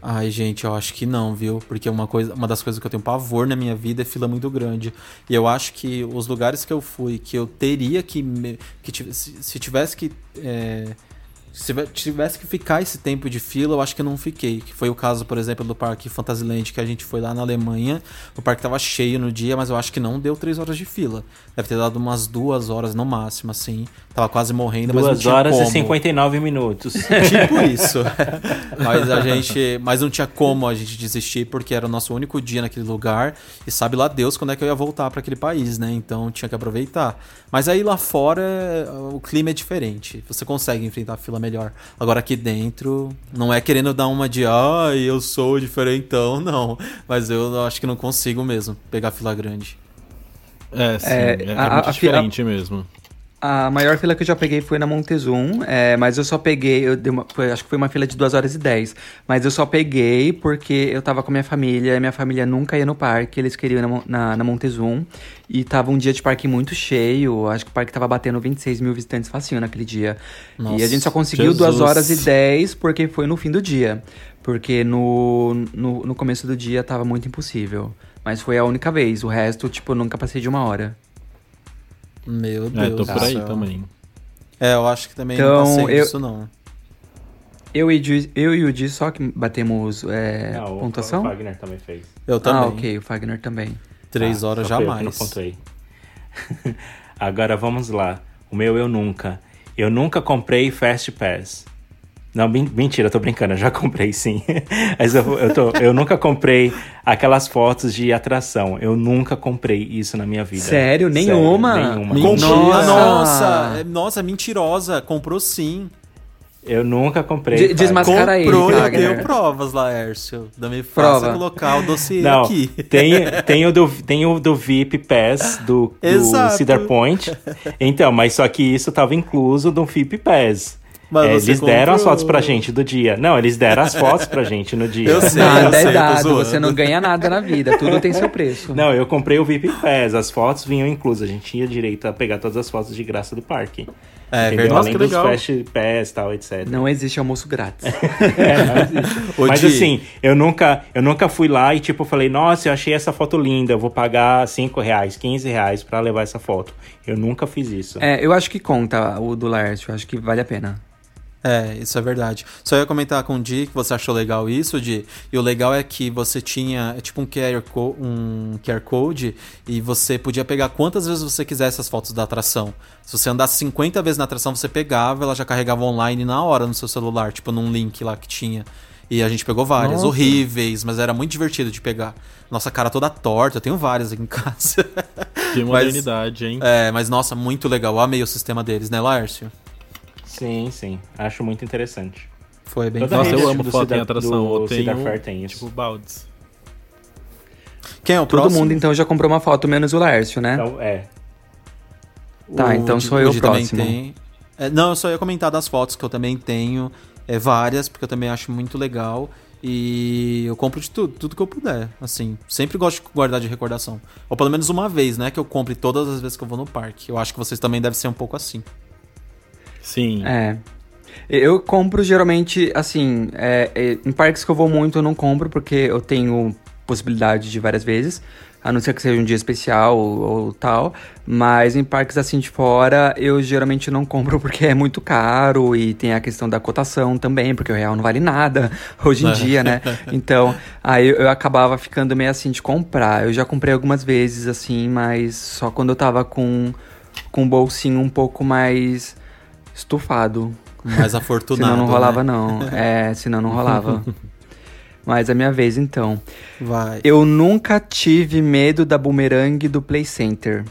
Speaker 3: Ai, gente, eu acho que não, viu? Porque uma, coisa, uma das coisas que eu tenho pavor na minha vida é fila muito grande. E eu acho que os lugares que eu fui, que eu teria que. me- que se, se tivesse que. é, se tivesse que ficar esse tempo de fila, eu acho que eu não fiquei. Que foi o caso, por exemplo, do Parque Fantasyland, que a gente foi lá na Alemanha. O parque tava cheio no dia, mas eu acho que não deu três horas de fila. Deve ter dado umas duas horas no máximo, assim. Tava quase morrendo, mas não
Speaker 5: Duas
Speaker 3: tinha
Speaker 5: horas
Speaker 3: como.
Speaker 5: e 59 minutos.
Speaker 3: Tipo isso. mas a gente. Mas não tinha como a gente desistir, porque era o nosso único dia naquele lugar. E sabe lá Deus quando é que eu ia voltar para aquele país, né? Então tinha que aproveitar. Mas aí lá fora o clima é diferente. Você consegue enfrentar a fila melhor. Agora aqui dentro, não é querendo dar uma de ai, eu sou diferentão, não. Mas eu acho que não consigo mesmo pegar fila grande.
Speaker 6: É, sim,
Speaker 4: É,
Speaker 6: é, é
Speaker 4: a-
Speaker 6: muito
Speaker 4: a
Speaker 6: diferente mesmo.
Speaker 4: A maior fila que eu já peguei foi na Montezum, é, mas eu só peguei, eu uma- foi- acho que foi uma fila de 2 horas e 10. Mas eu só peguei porque eu tava com minha família, minha família nunca ia no parque, eles queriam ir na, na, na Montezum. E tava um dia de parque muito cheio, acho que o parque tava batendo 26 mil visitantes facinho naquele dia.
Speaker 3: Nossa,
Speaker 4: e a gente só conseguiu
Speaker 6: Jesus.
Speaker 4: 2 horas e 10 porque foi no fim do dia. Porque no, no, no começo do dia tava muito impossível. Mas foi a única vez, o resto, tipo, eu nunca passei de uma hora.
Speaker 3: Meu
Speaker 6: É,
Speaker 3: Deus.
Speaker 6: tô
Speaker 3: do
Speaker 6: por aí também.
Speaker 3: É, eu acho que também
Speaker 4: Então,
Speaker 3: não passei
Speaker 4: eu-
Speaker 3: disso, não.
Speaker 4: Eu e, o Di- eu e o Di só que batemos é,
Speaker 5: Não, o-
Speaker 4: pontuação?
Speaker 5: O Wagner também fez.
Speaker 3: Eu também.
Speaker 4: Ah, ok, o Fagner também.
Speaker 3: Três
Speaker 5: Ah,
Speaker 3: horas
Speaker 5: só fui eu
Speaker 3: jamais.
Speaker 5: não pontuei. Agora vamos lá. O meu eu nunca. Eu nunca comprei Fast Pass. Não, men- mentira, eu tô brincando, eu já comprei sim. Mas eu, eu, tô, eu nunca comprei aquelas fotos de atração. Eu nunca comprei isso na minha vida.
Speaker 4: Sério? Nenhuma?
Speaker 5: nenhuma.
Speaker 3: Mentira,
Speaker 4: Nossa!
Speaker 3: nossa, é- nossa, mentirosa, comprou sim.
Speaker 5: Eu nunca comprei.
Speaker 4: De- desmascara ele,
Speaker 3: Comprou e eu
Speaker 4: Fagner.
Speaker 3: tenho provas, Laércio. Também
Speaker 4: Prova.
Speaker 3: faça colocar o dossiê
Speaker 5: Não,
Speaker 3: aqui.
Speaker 5: tem, tem, o do, tem o do VIP Pass do, do. Cedar Point. Então, mas só que isso tava incluso do VIP Pass.
Speaker 3: Mas
Speaker 5: É, eles deram as fotos pra gente do dia. Não, eles deram as fotos pra gente no dia.
Speaker 3: Eu sei.
Speaker 4: Nada
Speaker 3: sei,
Speaker 4: é
Speaker 3: tô
Speaker 4: dado,
Speaker 3: zoando.
Speaker 4: você não ganha nada na vida, tudo tem seu preço.
Speaker 5: Não, eu comprei o VIP Pass, as fotos vinham inclusas. A gente tinha direito a pegar todas as fotos de graça do parque.
Speaker 3: É
Speaker 5: Entendeu?
Speaker 6: Nossa,
Speaker 5: Além
Speaker 6: que
Speaker 5: dos
Speaker 6: legal.
Speaker 5: Fast Pass e tal, etc.
Speaker 4: Não existe almoço grátis.
Speaker 5: É, não existe.
Speaker 3: Ô,
Speaker 5: Mas
Speaker 3: Di.
Speaker 5: assim, eu nunca, eu nunca fui lá e tipo, falei, nossa, eu achei essa foto linda, eu vou pagar 5 reais, 15 reais pra levar essa foto. Eu nunca fiz isso.
Speaker 4: É, eu acho que conta o do Laércio, eu acho que vale a pena.
Speaker 3: É, isso é verdade. Só ia comentar com o Di que você achou legal isso, Di. E o legal é que você tinha é tipo um QR, co- um QR Code e você podia pegar quantas vezes você quisesse as fotos da atração. Se você andasse 50 vezes na atração, você pegava, ela já carregava online na hora no seu celular, tipo num link lá que tinha. E a gente pegou várias,
Speaker 6: Nossa.
Speaker 3: horríveis, mas era muito divertido de pegar. Nossa cara toda torta, eu tenho várias aqui em casa.
Speaker 6: Que modernidade, hein?
Speaker 3: é, mas nossa, muito legal. Eu amei o sistema deles, né, Laércio?
Speaker 5: Sim, sim. Acho muito interessante.
Speaker 3: Foi bem
Speaker 5: Toda
Speaker 6: Nossa, eu amo foto em
Speaker 5: Cedar-
Speaker 6: atração. tenho,
Speaker 5: Fair tem isso.
Speaker 6: tipo, baldes.
Speaker 3: Quem é o
Speaker 4: Todo
Speaker 3: próximo?
Speaker 4: mundo então já comprou uma foto, menos o Laércio, né?
Speaker 5: Então, é.
Speaker 4: Tá,
Speaker 3: O
Speaker 4: então sou
Speaker 3: o
Speaker 4: eu o próximo.
Speaker 3: tem. É, não, eu só ia comentar das fotos que eu também tenho. É, várias, porque eu também acho muito legal. E eu compro de tudo, tudo que eu puder. Assim, sempre gosto de guardar de recordação. Ou pelo menos uma vez, né? Que eu compre todas as vezes que eu vou no parque. Eu acho que vocês também devem ser um pouco assim.
Speaker 6: Sim.
Speaker 4: É. Eu compro geralmente, assim, é, é, em parques que eu vou muito eu não compro, porque eu tenho possibilidade de várias vezes, a não ser que seja um dia especial ou, ou tal. Mas em parques assim de fora, eu geralmente não compro porque é muito caro e tem a questão da cotação também, porque o real não vale nada hoje em dia, né? Então, aí eu, eu acabava ficando meio assim de comprar. Eu já comprei algumas vezes, assim, mas só quando eu tava com, com um bolsinho um pouco mais estufado.
Speaker 3: Mais afortunado.
Speaker 4: senão não rolava,
Speaker 3: né?
Speaker 4: não. É, senão não rolava. Mas é minha vez, então.
Speaker 3: Vai.
Speaker 4: Eu nunca tive medo da bumerangue do Play Center.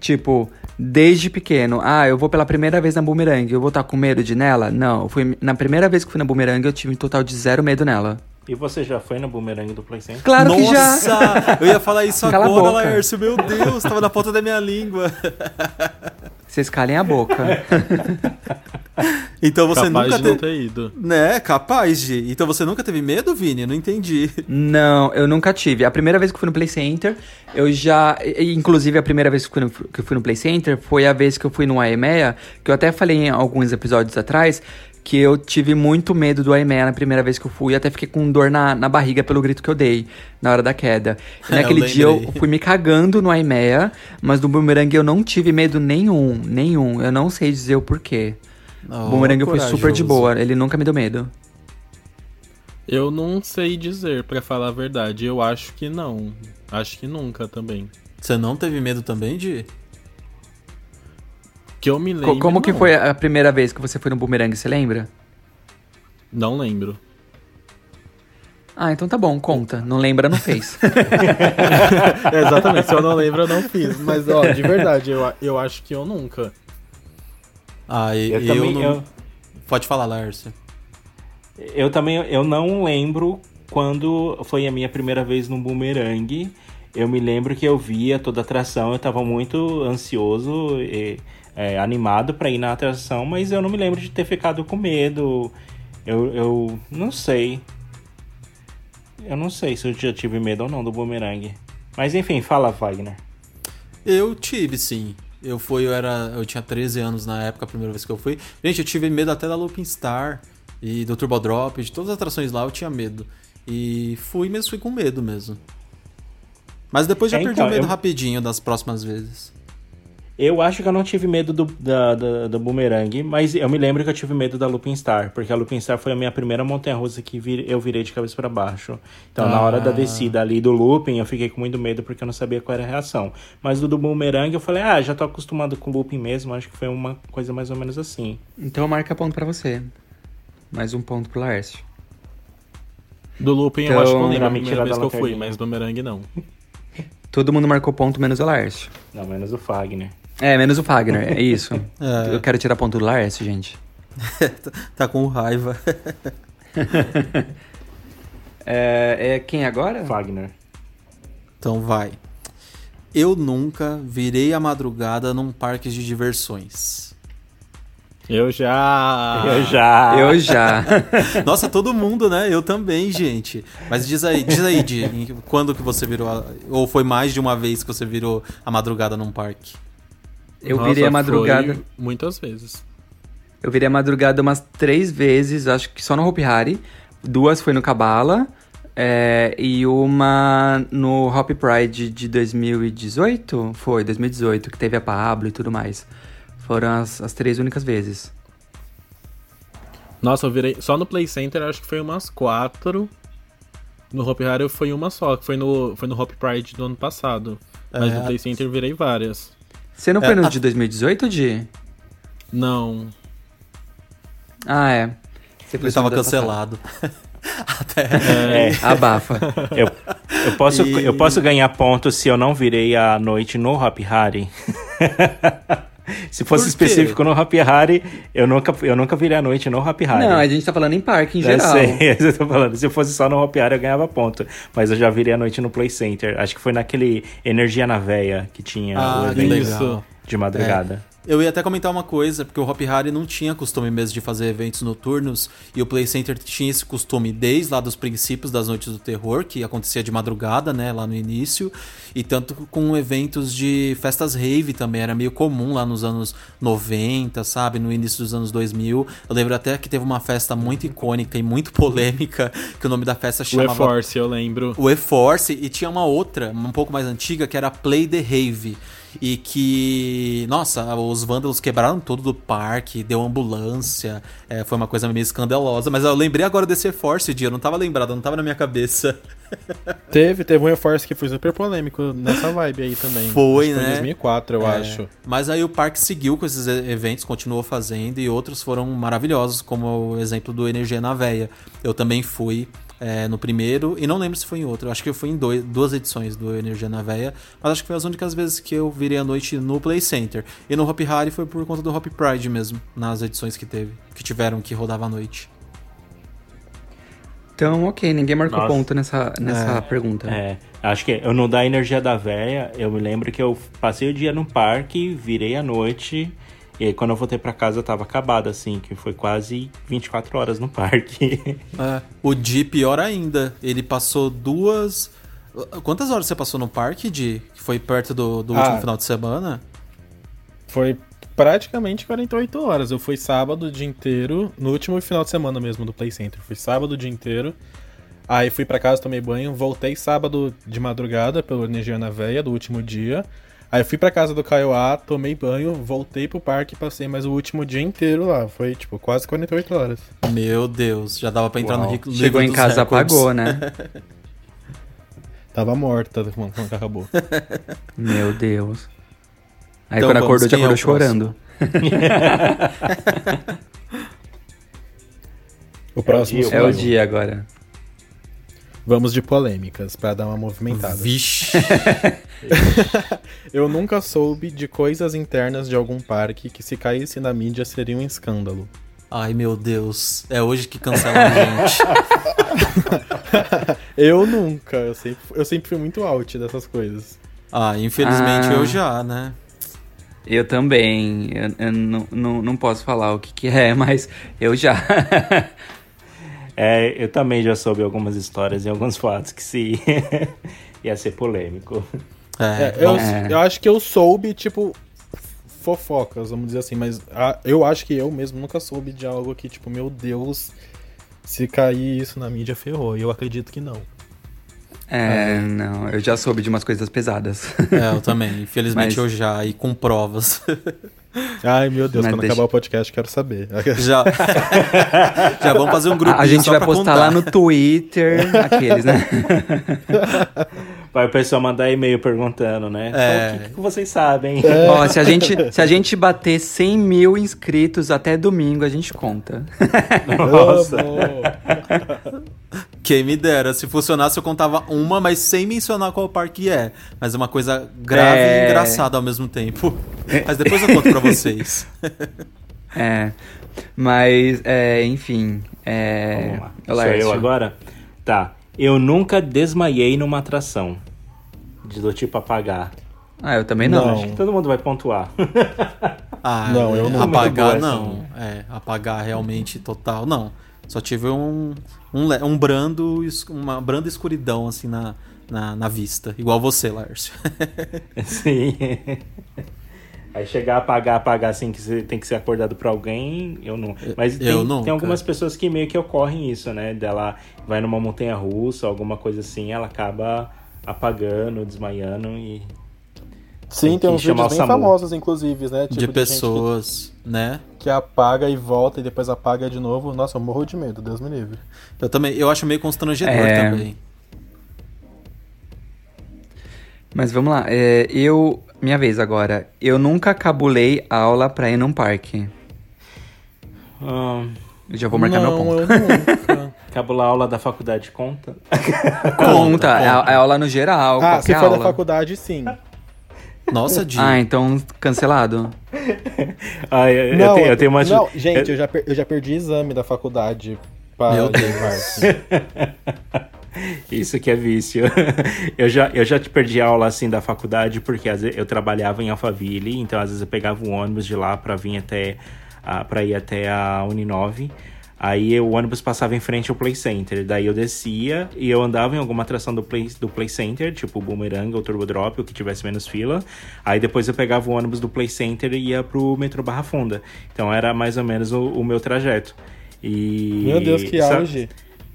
Speaker 4: Tipo, desde pequeno. Ah, eu vou pela primeira vez na bumerangue, eu vou estar com medo de nela? Não, eu fui, na primeira vez que fui na bumerangue, eu tive um total de zero medo nela.
Speaker 5: E você já foi no Boomerang do Play Center?
Speaker 4: Claro que já!
Speaker 3: Nossa! Eu ia falar isso
Speaker 4: Cala
Speaker 3: agora. Laércio. Meu Deus, tava na ponta da minha língua.
Speaker 4: Vocês calem a boca.
Speaker 3: Então você
Speaker 6: Capaz
Speaker 3: nunca
Speaker 6: de não
Speaker 3: teve.
Speaker 6: ter ido.
Speaker 3: Né, capaz de. Então você nunca teve medo, Vini? Não entendi.
Speaker 4: Não, eu nunca tive. A primeira vez que fui no Play Center, eu já. Inclusive, a primeira vez que fui no, que eu fui no Play Center foi a vez que eu fui no AEMEA, que eu até falei em alguns episódios atrás, que eu tive muito medo do AEMEA na primeira vez que eu fui, até fiquei com dor na, na barriga pelo grito que eu dei na hora da queda. E
Speaker 3: É, eu
Speaker 4: naquele dia eu fui me cagando no AEMEA, mas no Boomerang eu não tive medo nenhum, nenhum. Eu não sei dizer o porquê. o Boomerang foi super de boa, ele nunca me deu medo.
Speaker 6: Eu não sei dizer, pra falar a verdade. Eu acho que não. Acho que nunca também.
Speaker 3: Você não teve medo também de.
Speaker 6: Que eu me
Speaker 4: Co-
Speaker 6: lembro.
Speaker 4: Como que
Speaker 6: não.
Speaker 4: foi a primeira vez que você foi no Boomerang, você lembra?
Speaker 6: Não lembro.
Speaker 4: Ah, então tá bom, conta. Não lembra, não fez.
Speaker 6: É, exatamente, se eu não lembro, eu não fiz. Mas, ó, de verdade, eu, eu acho que eu nunca.
Speaker 3: Ah, e-
Speaker 5: Eu
Speaker 3: eu,
Speaker 5: também.
Speaker 3: não.
Speaker 5: Eu,
Speaker 3: Pode falar, Lárcio.
Speaker 5: eu também eu não lembro quando foi a minha primeira vez no Boomerang. Eu me lembro que eu via toda a atração, eu tava muito ansioso e é, animado pra ir na atração, mas eu não me lembro de ter ficado com medo. Eu, eu não sei. Eu não sei se eu já tive medo ou não do Boomerang. Mas enfim, fala, Wagner.
Speaker 3: Eu tive, sim. Eu fui, eu era. Eu tinha 13 anos na época, a primeira vez que eu fui. Gente, eu tive medo até da Looping Star e do Turbo Drop, de todas as atrações lá eu tinha medo. E fui, mas fui com medo mesmo. Mas depois já
Speaker 5: É,
Speaker 3: perdi
Speaker 5: então,
Speaker 3: o medo
Speaker 5: eu-
Speaker 3: rapidinho das próximas vezes.
Speaker 5: Eu acho que eu não tive medo do, da, da, do Boomerang, mas eu me lembro que eu tive medo da Lupin Star, porque a Lupin Star foi a minha primeira montanha-russa que vir- eu virei de cabeça para baixo. Então, na hora da
Speaker 3: Ah.
Speaker 5: descida ali do Looping, eu fiquei com muito medo porque eu não sabia qual era a reação. Mas do, do Boomerang, eu falei, ah, já tô acostumado com o Looping mesmo, acho que foi uma coisa mais ou menos assim.
Speaker 4: então marca ponto pra você. Mais um ponto pro Laércio.
Speaker 6: Do Looping eu
Speaker 4: Então,
Speaker 6: acho que eu lembro a
Speaker 5: me
Speaker 6: primeira
Speaker 5: tirar
Speaker 6: vez que eu fui, mas Boomerang não.
Speaker 4: Todo mundo marcou ponto, menos o Laércio.
Speaker 5: Não, menos o Fagner.
Speaker 4: É, menos o Fagner, é isso.
Speaker 3: É.
Speaker 4: Eu quero tirar ponto do Laércio, gente.
Speaker 3: tá com raiva.
Speaker 4: é, é quem agora?
Speaker 5: Wagner.
Speaker 3: Então vai. Eu nunca virei a madrugada num parque de diversões.
Speaker 6: Eu já.
Speaker 5: Eu já.
Speaker 4: Eu já.
Speaker 3: Nossa, todo mundo, né? Eu também, gente. Mas diz aí, diz aí, Di, quando que você virou. A... Ou foi mais de uma vez que você virou a madrugada num parque?
Speaker 4: Eu
Speaker 6: Nossa,
Speaker 4: virei a madrugada.
Speaker 6: foi Muitas vezes.
Speaker 4: Eu virei a madrugada umas três vezes, acho que só no Hopi Hari. Duas foi no Cabala. É, e uma no Hop Pride de 2018? Foi, 2018, que teve a Pablo e tudo mais. Foram as, as três únicas vezes.
Speaker 6: Nossa, eu virei. Só no Play Center acho que foi umas quatro. No Hop Hari foi uma só, que foi no, foi no Hop Pride do ano passado. Mas
Speaker 3: É,
Speaker 6: no Play Center eu virei várias.
Speaker 4: Você não
Speaker 3: É,
Speaker 4: foi no
Speaker 3: a-
Speaker 4: de 2018, Di?
Speaker 6: Não.
Speaker 4: Ah, é. Você
Speaker 3: Ele cancelado. Até.
Speaker 5: É,
Speaker 4: passada. Abafa.
Speaker 5: eu, eu, posso,
Speaker 3: E-
Speaker 5: eu posso ganhar pontos se eu não virei a noite no Hop Hari. se fosse específico no Hop Hari, eu nunca, eu nunca virei a noite no Hop Hari.
Speaker 4: Não, a gente tá falando em parque em
Speaker 5: Eu
Speaker 4: geral.
Speaker 5: sei, é eu tô falando. Se fosse só no Hop Hari, eu ganhava ponto. Mas eu já virei a noite no Play Center. Acho que foi naquele Energia na Veia que tinha
Speaker 3: Ah,
Speaker 5: o evento.
Speaker 6: Isso.
Speaker 5: de madrugada.
Speaker 3: Eu ia até comentar uma coisa, porque o Hop Hari não tinha costume mesmo de fazer eventos noturnos, e o Play Center tinha esse costume desde lá dos princípios das Noites do Terror, que acontecia de madrugada, né, lá no início, e tanto com eventos de festas rave também, era meio comum lá nos anos 90, sabe, no início dos anos 2000. Eu lembro até que teve uma festa muito icônica e muito polêmica, que o nome da festa
Speaker 6: O
Speaker 3: chamava
Speaker 6: E-Force, eu lembro.
Speaker 3: o E-Force e tinha uma outra, um pouco mais antiga, que era Play the Rave. E que, nossa, os vândalos quebraram tudo do parque, deu ambulância, é, foi uma coisa meio escandalosa. Mas eu lembrei agora desse E-Force, dia, eu não tava lembrado, não tava na minha cabeça.
Speaker 6: Teve, teve um E-Force que foi super polêmico nessa vibe aí também.
Speaker 3: Foi, né?
Speaker 6: em 2004, eu
Speaker 3: É,
Speaker 6: acho.
Speaker 3: Mas aí o parque seguiu com esses eventos, continuou fazendo, e outros foram maravilhosos, como o exemplo do Energia na Veia. Eu também fui é, no primeiro, e não lembro se foi em outro. Acho que eu fui em dois, duas edições do Energia na Veia, mas acho que foi as únicas vezes que eu virei a noite no Play Center. E no Hop Hari foi por conta do Hop Pride mesmo, nas edições que teve, que tiveram que rodava à noite.
Speaker 4: Então, ok, ninguém marcou
Speaker 5: Nossa.
Speaker 4: ponto nessa, nessa
Speaker 3: É.
Speaker 4: pergunta.
Speaker 5: É, acho que eu não da energia da véia, eu me lembro que eu passei o dia no parque, virei a noite, e aí quando eu voltei pra casa eu tava acabado, assim, que foi quase 24 horas no parque.
Speaker 3: É, o Di, pior ainda, ele passou duas. Quantas horas você passou no parque, Di? Que foi perto do, do
Speaker 6: Ah.
Speaker 3: último final de semana?
Speaker 6: Foi praticamente 48 horas. Eu fui sábado o dia inteiro, no último final de semana mesmo do Play Center. Fui sábado o dia inteiro. Aí fui pra casa, tomei banho, voltei sábado de madrugada pelo Energia na Veia do último dia. Aí fui pra casa do Kaiowá, tomei banho, voltei pro parque e passei mais o último dia inteiro lá. Foi, tipo, quase 48 horas.
Speaker 3: Meu Deus, já dava pra entrar no
Speaker 5: Uau.
Speaker 3: rico
Speaker 4: Chegou em casa, apagou, né?
Speaker 6: Tava morta quando quando acabou.
Speaker 4: Meu Deus. Aí
Speaker 3: Então
Speaker 4: quando
Speaker 3: vamos,
Speaker 4: acordou, já
Speaker 3: é
Speaker 4: acordou chorando.
Speaker 6: O próximo
Speaker 4: É o
Speaker 6: eu.
Speaker 4: dia agora.
Speaker 6: Vamos de polêmicas pra dar uma movimentada.
Speaker 3: Vixe.
Speaker 6: Eu nunca soube de coisas internas de algum parque que se caísse na mídia seria um escândalo.
Speaker 3: Ai, meu Deus. É hoje que cancela a gente.
Speaker 6: Eu nunca, eu sempre, eu sempre fui muito out dessas coisas.
Speaker 3: Ah, infelizmente
Speaker 4: Ah.
Speaker 3: eu já, né?
Speaker 4: Eu também. Eu, eu não, não, não posso falar o que, que é, mas eu já.
Speaker 5: É, eu também já soube algumas histórias e alguns fatos que se ia ser polêmico.
Speaker 3: É,
Speaker 6: É, eu,
Speaker 3: vamos-
Speaker 4: É.
Speaker 6: eu acho que eu soube, tipo, fofocas, vamos dizer assim, mas ah, eu acho que eu mesmo nunca soube de algo que, tipo, meu Deus, se cair isso na mídia, ferrou. E eu acredito que não.
Speaker 4: É, não, eu já soube de umas coisas pesadas.
Speaker 3: é, eu também. Infelizmente
Speaker 4: Mas-
Speaker 3: eu já, e com provas.
Speaker 6: Ai, meu Deus,
Speaker 4: Mas
Speaker 6: quando
Speaker 4: deixa-
Speaker 6: acabar o podcast, quero saber.
Speaker 3: já. já vamos fazer um grupo
Speaker 4: A gente vai postar lá no Twitter, aqueles, né?
Speaker 5: Vai o pessoal mandar e-mail perguntando, né?
Speaker 3: É.
Speaker 5: O que, que vocês sabem?
Speaker 4: Ó, se a, gente, se a gente bater 100 mil inscritos até domingo, a gente conta.
Speaker 5: Nossa.
Speaker 3: Quem me dera. Se funcionasse, eu contava uma, mas sem mencionar qual parque é. Mas é uma coisa grave
Speaker 4: É.
Speaker 3: e engraçada ao mesmo tempo. Mas depois eu conto pra vocês.
Speaker 4: É. Mas, é, enfim. É...
Speaker 5: Vamos lá.
Speaker 4: Olá,
Speaker 5: Sou
Speaker 4: euÉrcio.
Speaker 5: agora? Tá. Eu nunca desmaiei numa atração. De do tipo apagar.
Speaker 4: Ah, eu também não.
Speaker 6: Não.
Speaker 5: Acho que todo mundo vai pontuar.
Speaker 3: Ah,
Speaker 6: Não, eu não.
Speaker 3: Apagar,
Speaker 5: boa,
Speaker 3: não. É, apagar realmente total, não. Só tive um, um, um brando, uma branda escuridão, assim, na, na, na vista. Igual você, Lárcio.
Speaker 5: Sim. Aí chegar a apagar, apagar assim, que você tem que ser acordado por alguém, eu não. Mas tem, tem algumas pessoas que meio que ocorrem isso, né? Dela vai numa montanha russa, alguma coisa assim, ela acaba apagando, desmaiando e.
Speaker 6: Sim,
Speaker 5: Tem
Speaker 6: tem
Speaker 5: que
Speaker 6: uns vídeos bem famosos, inclusive, né? Tipo,
Speaker 3: de
Speaker 6: gente
Speaker 3: pessoas, né?
Speaker 6: Que, que apaga e volta e depois apaga de novo. Nossa, eu morro de medo, Deus me livre.
Speaker 3: Eu também, eu acho meio constrangedor
Speaker 4: É.
Speaker 3: também.
Speaker 4: Mas vamos lá. é, eu. Minha vez agora. Eu nunca cabulei aula pra ir num parque.
Speaker 5: Hum,
Speaker 4: Eu já vou marcar
Speaker 6: não,
Speaker 4: meu ponto.
Speaker 6: eu nunca.
Speaker 5: cabular aula da faculdade conta?
Speaker 4: Conta, é, a- é aula no geral.
Speaker 6: ah, se for
Speaker 4: aula.
Speaker 6: da faculdade, sim.
Speaker 3: Nossa, Di.
Speaker 4: Ah, então cancelado.
Speaker 5: Ah, eu, eu
Speaker 6: não,
Speaker 5: tenho, eu tenho uma.
Speaker 6: não, gente, eu já, per- eu já perdi exame da faculdade para
Speaker 3: Meu Deus.
Speaker 5: Isso que é vício. eu, já, eu já te perdi aula assim da faculdade porque às vezes eu trabalhava em Alphaville, então às vezes eu pegava um ônibus de lá pra vir até a, para ir até a Uninove. Aí o ônibus passava em frente ao Play Center. Daí eu descia e eu andava em alguma atração do Play, do Play Center, tipo o Boomerang ou Turbo Drop, o que tivesse menos fila. Aí depois eu pegava o ônibus do Play Center e ia pro metrô Barra Funda. Então era mais ou menos o, o meu trajeto. E
Speaker 6: Meu Deus, que
Speaker 5: só-
Speaker 6: auge.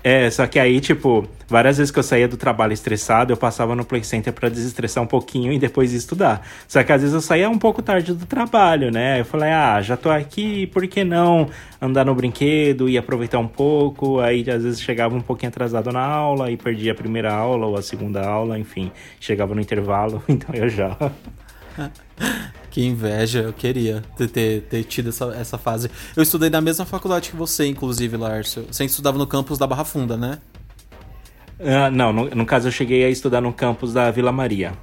Speaker 5: É, só que aí, tipo, várias vezes que eu saía do trabalho estressado, eu passava no Play Center pra desestressar um pouquinho e depois estudar. Só que às vezes eu saía um pouco tarde do trabalho, né? Eu falei, ah, já tô aqui, por que não andar no brinquedo e aproveitar um pouco? Aí às vezes chegava um pouquinho atrasado na aula e perdia a primeira aula ou a segunda aula, enfim, chegava no intervalo, então eu já.
Speaker 3: Que inveja, eu queria ter, ter, ter tido essa, essa fase. Eu estudei na mesma faculdade que você, inclusive, Lárcio. Você estudava no campus da Barra Funda, né?
Speaker 5: Ah, não, no, no caso eu cheguei a estudar no campus da Vila Maria.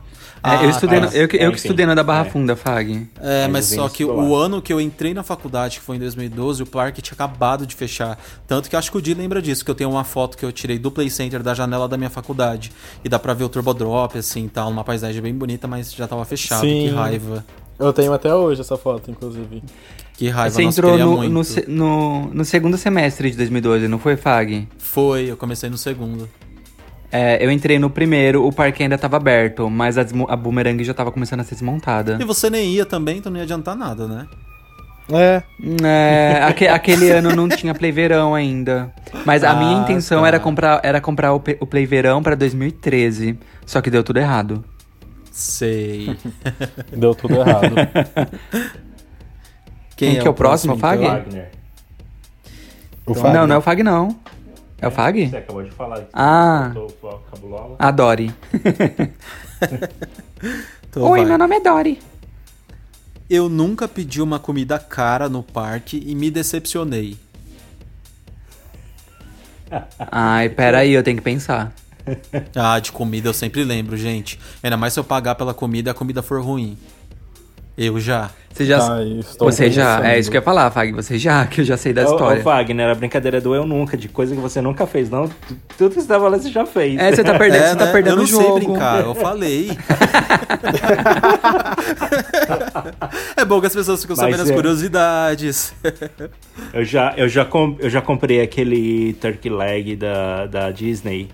Speaker 4: É, eu
Speaker 3: Ah,
Speaker 4: estudei,
Speaker 5: tá.
Speaker 4: eu, que- eu
Speaker 5: enfim,
Speaker 4: estudei na da Barra
Speaker 5: é.
Speaker 4: Funda, Fag.
Speaker 3: É,
Speaker 5: Mas
Speaker 3: mas só que o ano que eu entrei na faculdade, que foi em 2012, o parque tinha acabado de fechar. Tanto que acho que o Di lembra disso, que eu tenho uma foto que eu tirei do Play Center da janela da minha faculdade. E dá pra ver o Turbo Drop, assim, tal, uma paisagem bem bonita, mas já tava fechado.
Speaker 6: Sim.
Speaker 3: Que raiva.
Speaker 6: Eu tenho até hoje essa foto, inclusive.
Speaker 3: Que raiva,
Speaker 4: Você
Speaker 3: nossa,
Speaker 4: entrou no,
Speaker 3: muito.
Speaker 4: no, no, no segundo semestre de 2012, não foi, Fag?
Speaker 3: Foi, eu comecei no segundo.
Speaker 4: É, eu entrei no primeiro, o parque ainda tava aberto, mas a, a boomerang já tava começando a ser desmontada.
Speaker 3: E você nem ia também, então não ia adiantar nada, né?
Speaker 6: É,
Speaker 4: É, aque- aquele ano não tinha Play Verão ainda. Mas a minha
Speaker 3: Ah,
Speaker 4: intenção
Speaker 3: tá.
Speaker 4: era comprar, era comprar o, o Play Verão pra 2013. Só que deu tudo errado.
Speaker 3: Sei.
Speaker 6: deu tudo errado.
Speaker 4: Quem que é o próximo, Fag?
Speaker 3: então?
Speaker 5: Wagner.
Speaker 6: O
Speaker 3: Então,
Speaker 6: Fagner.
Speaker 4: Não, não é o Fag, não. É o Fag?
Speaker 5: Você acabou de falar.
Speaker 4: Ah.
Speaker 5: Cabulou aula.
Speaker 4: Adore.
Speaker 3: Então
Speaker 4: Oi,
Speaker 3: vai.
Speaker 4: meu nome é Dory.
Speaker 3: Eu nunca pedi uma comida cara no parque e me decepcionei.
Speaker 4: Ai, peraí, eu tenho que pensar.
Speaker 3: Ah, de comida eu sempre lembro, gente. Ainda mais se eu pagar pela comida e a comida for ruim. Eu já.
Speaker 4: Você já.
Speaker 6: Tá, estou
Speaker 4: você já. É isso que eu ia falar, Fag. Você já, que eu já sei da
Speaker 5: Ô,
Speaker 4: história.
Speaker 5: Ô, Wagner, a brincadeira do eu nunca, de coisa que você nunca fez, não. Tu- Tudo que você tava lá, você já fez.
Speaker 4: É, você tá perdendo, você tá
Speaker 3: né?
Speaker 4: perdendo
Speaker 3: eu não
Speaker 4: o jogo.
Speaker 3: sei brincar, eu falei. é bom que as pessoas ficam
Speaker 5: Mas
Speaker 3: sabendo as
Speaker 5: é-
Speaker 3: curiosidades.
Speaker 5: Eu já, eu, já com- eu já comprei aquele turkey leg da, da Disney,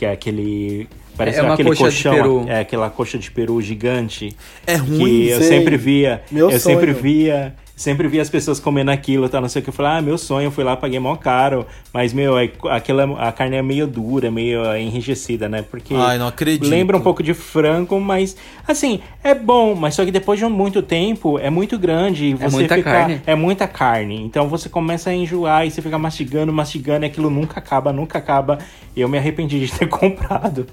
Speaker 5: que é aquele. Parece
Speaker 4: É
Speaker 5: aquele colchão, é aquela coxa de peru gigante.
Speaker 3: É ruim,
Speaker 5: que eu sempre via.
Speaker 6: Meu
Speaker 5: eu sempre
Speaker 6: sonho.
Speaker 5: via. Sempre via as pessoas comendo aquilo, tá? Não sei o que. Eu falei, ah, meu sonho, eu fui lá, paguei mó caro. Mas, meu, é, aquela, a carne é meio dura, meio é, enrijecida, né? Porque.
Speaker 3: Ai, não acredito.
Speaker 5: Lembra um pouco de frango, mas assim, é bom, mas só que depois de muito tempo é muito grande e você
Speaker 4: muita
Speaker 5: fica
Speaker 4: carne.
Speaker 5: é muita carne. Então você começa a enjoar e você fica mastigando, mastigando e aquilo nunca acaba, nunca acaba. E eu me arrependi de ter comprado.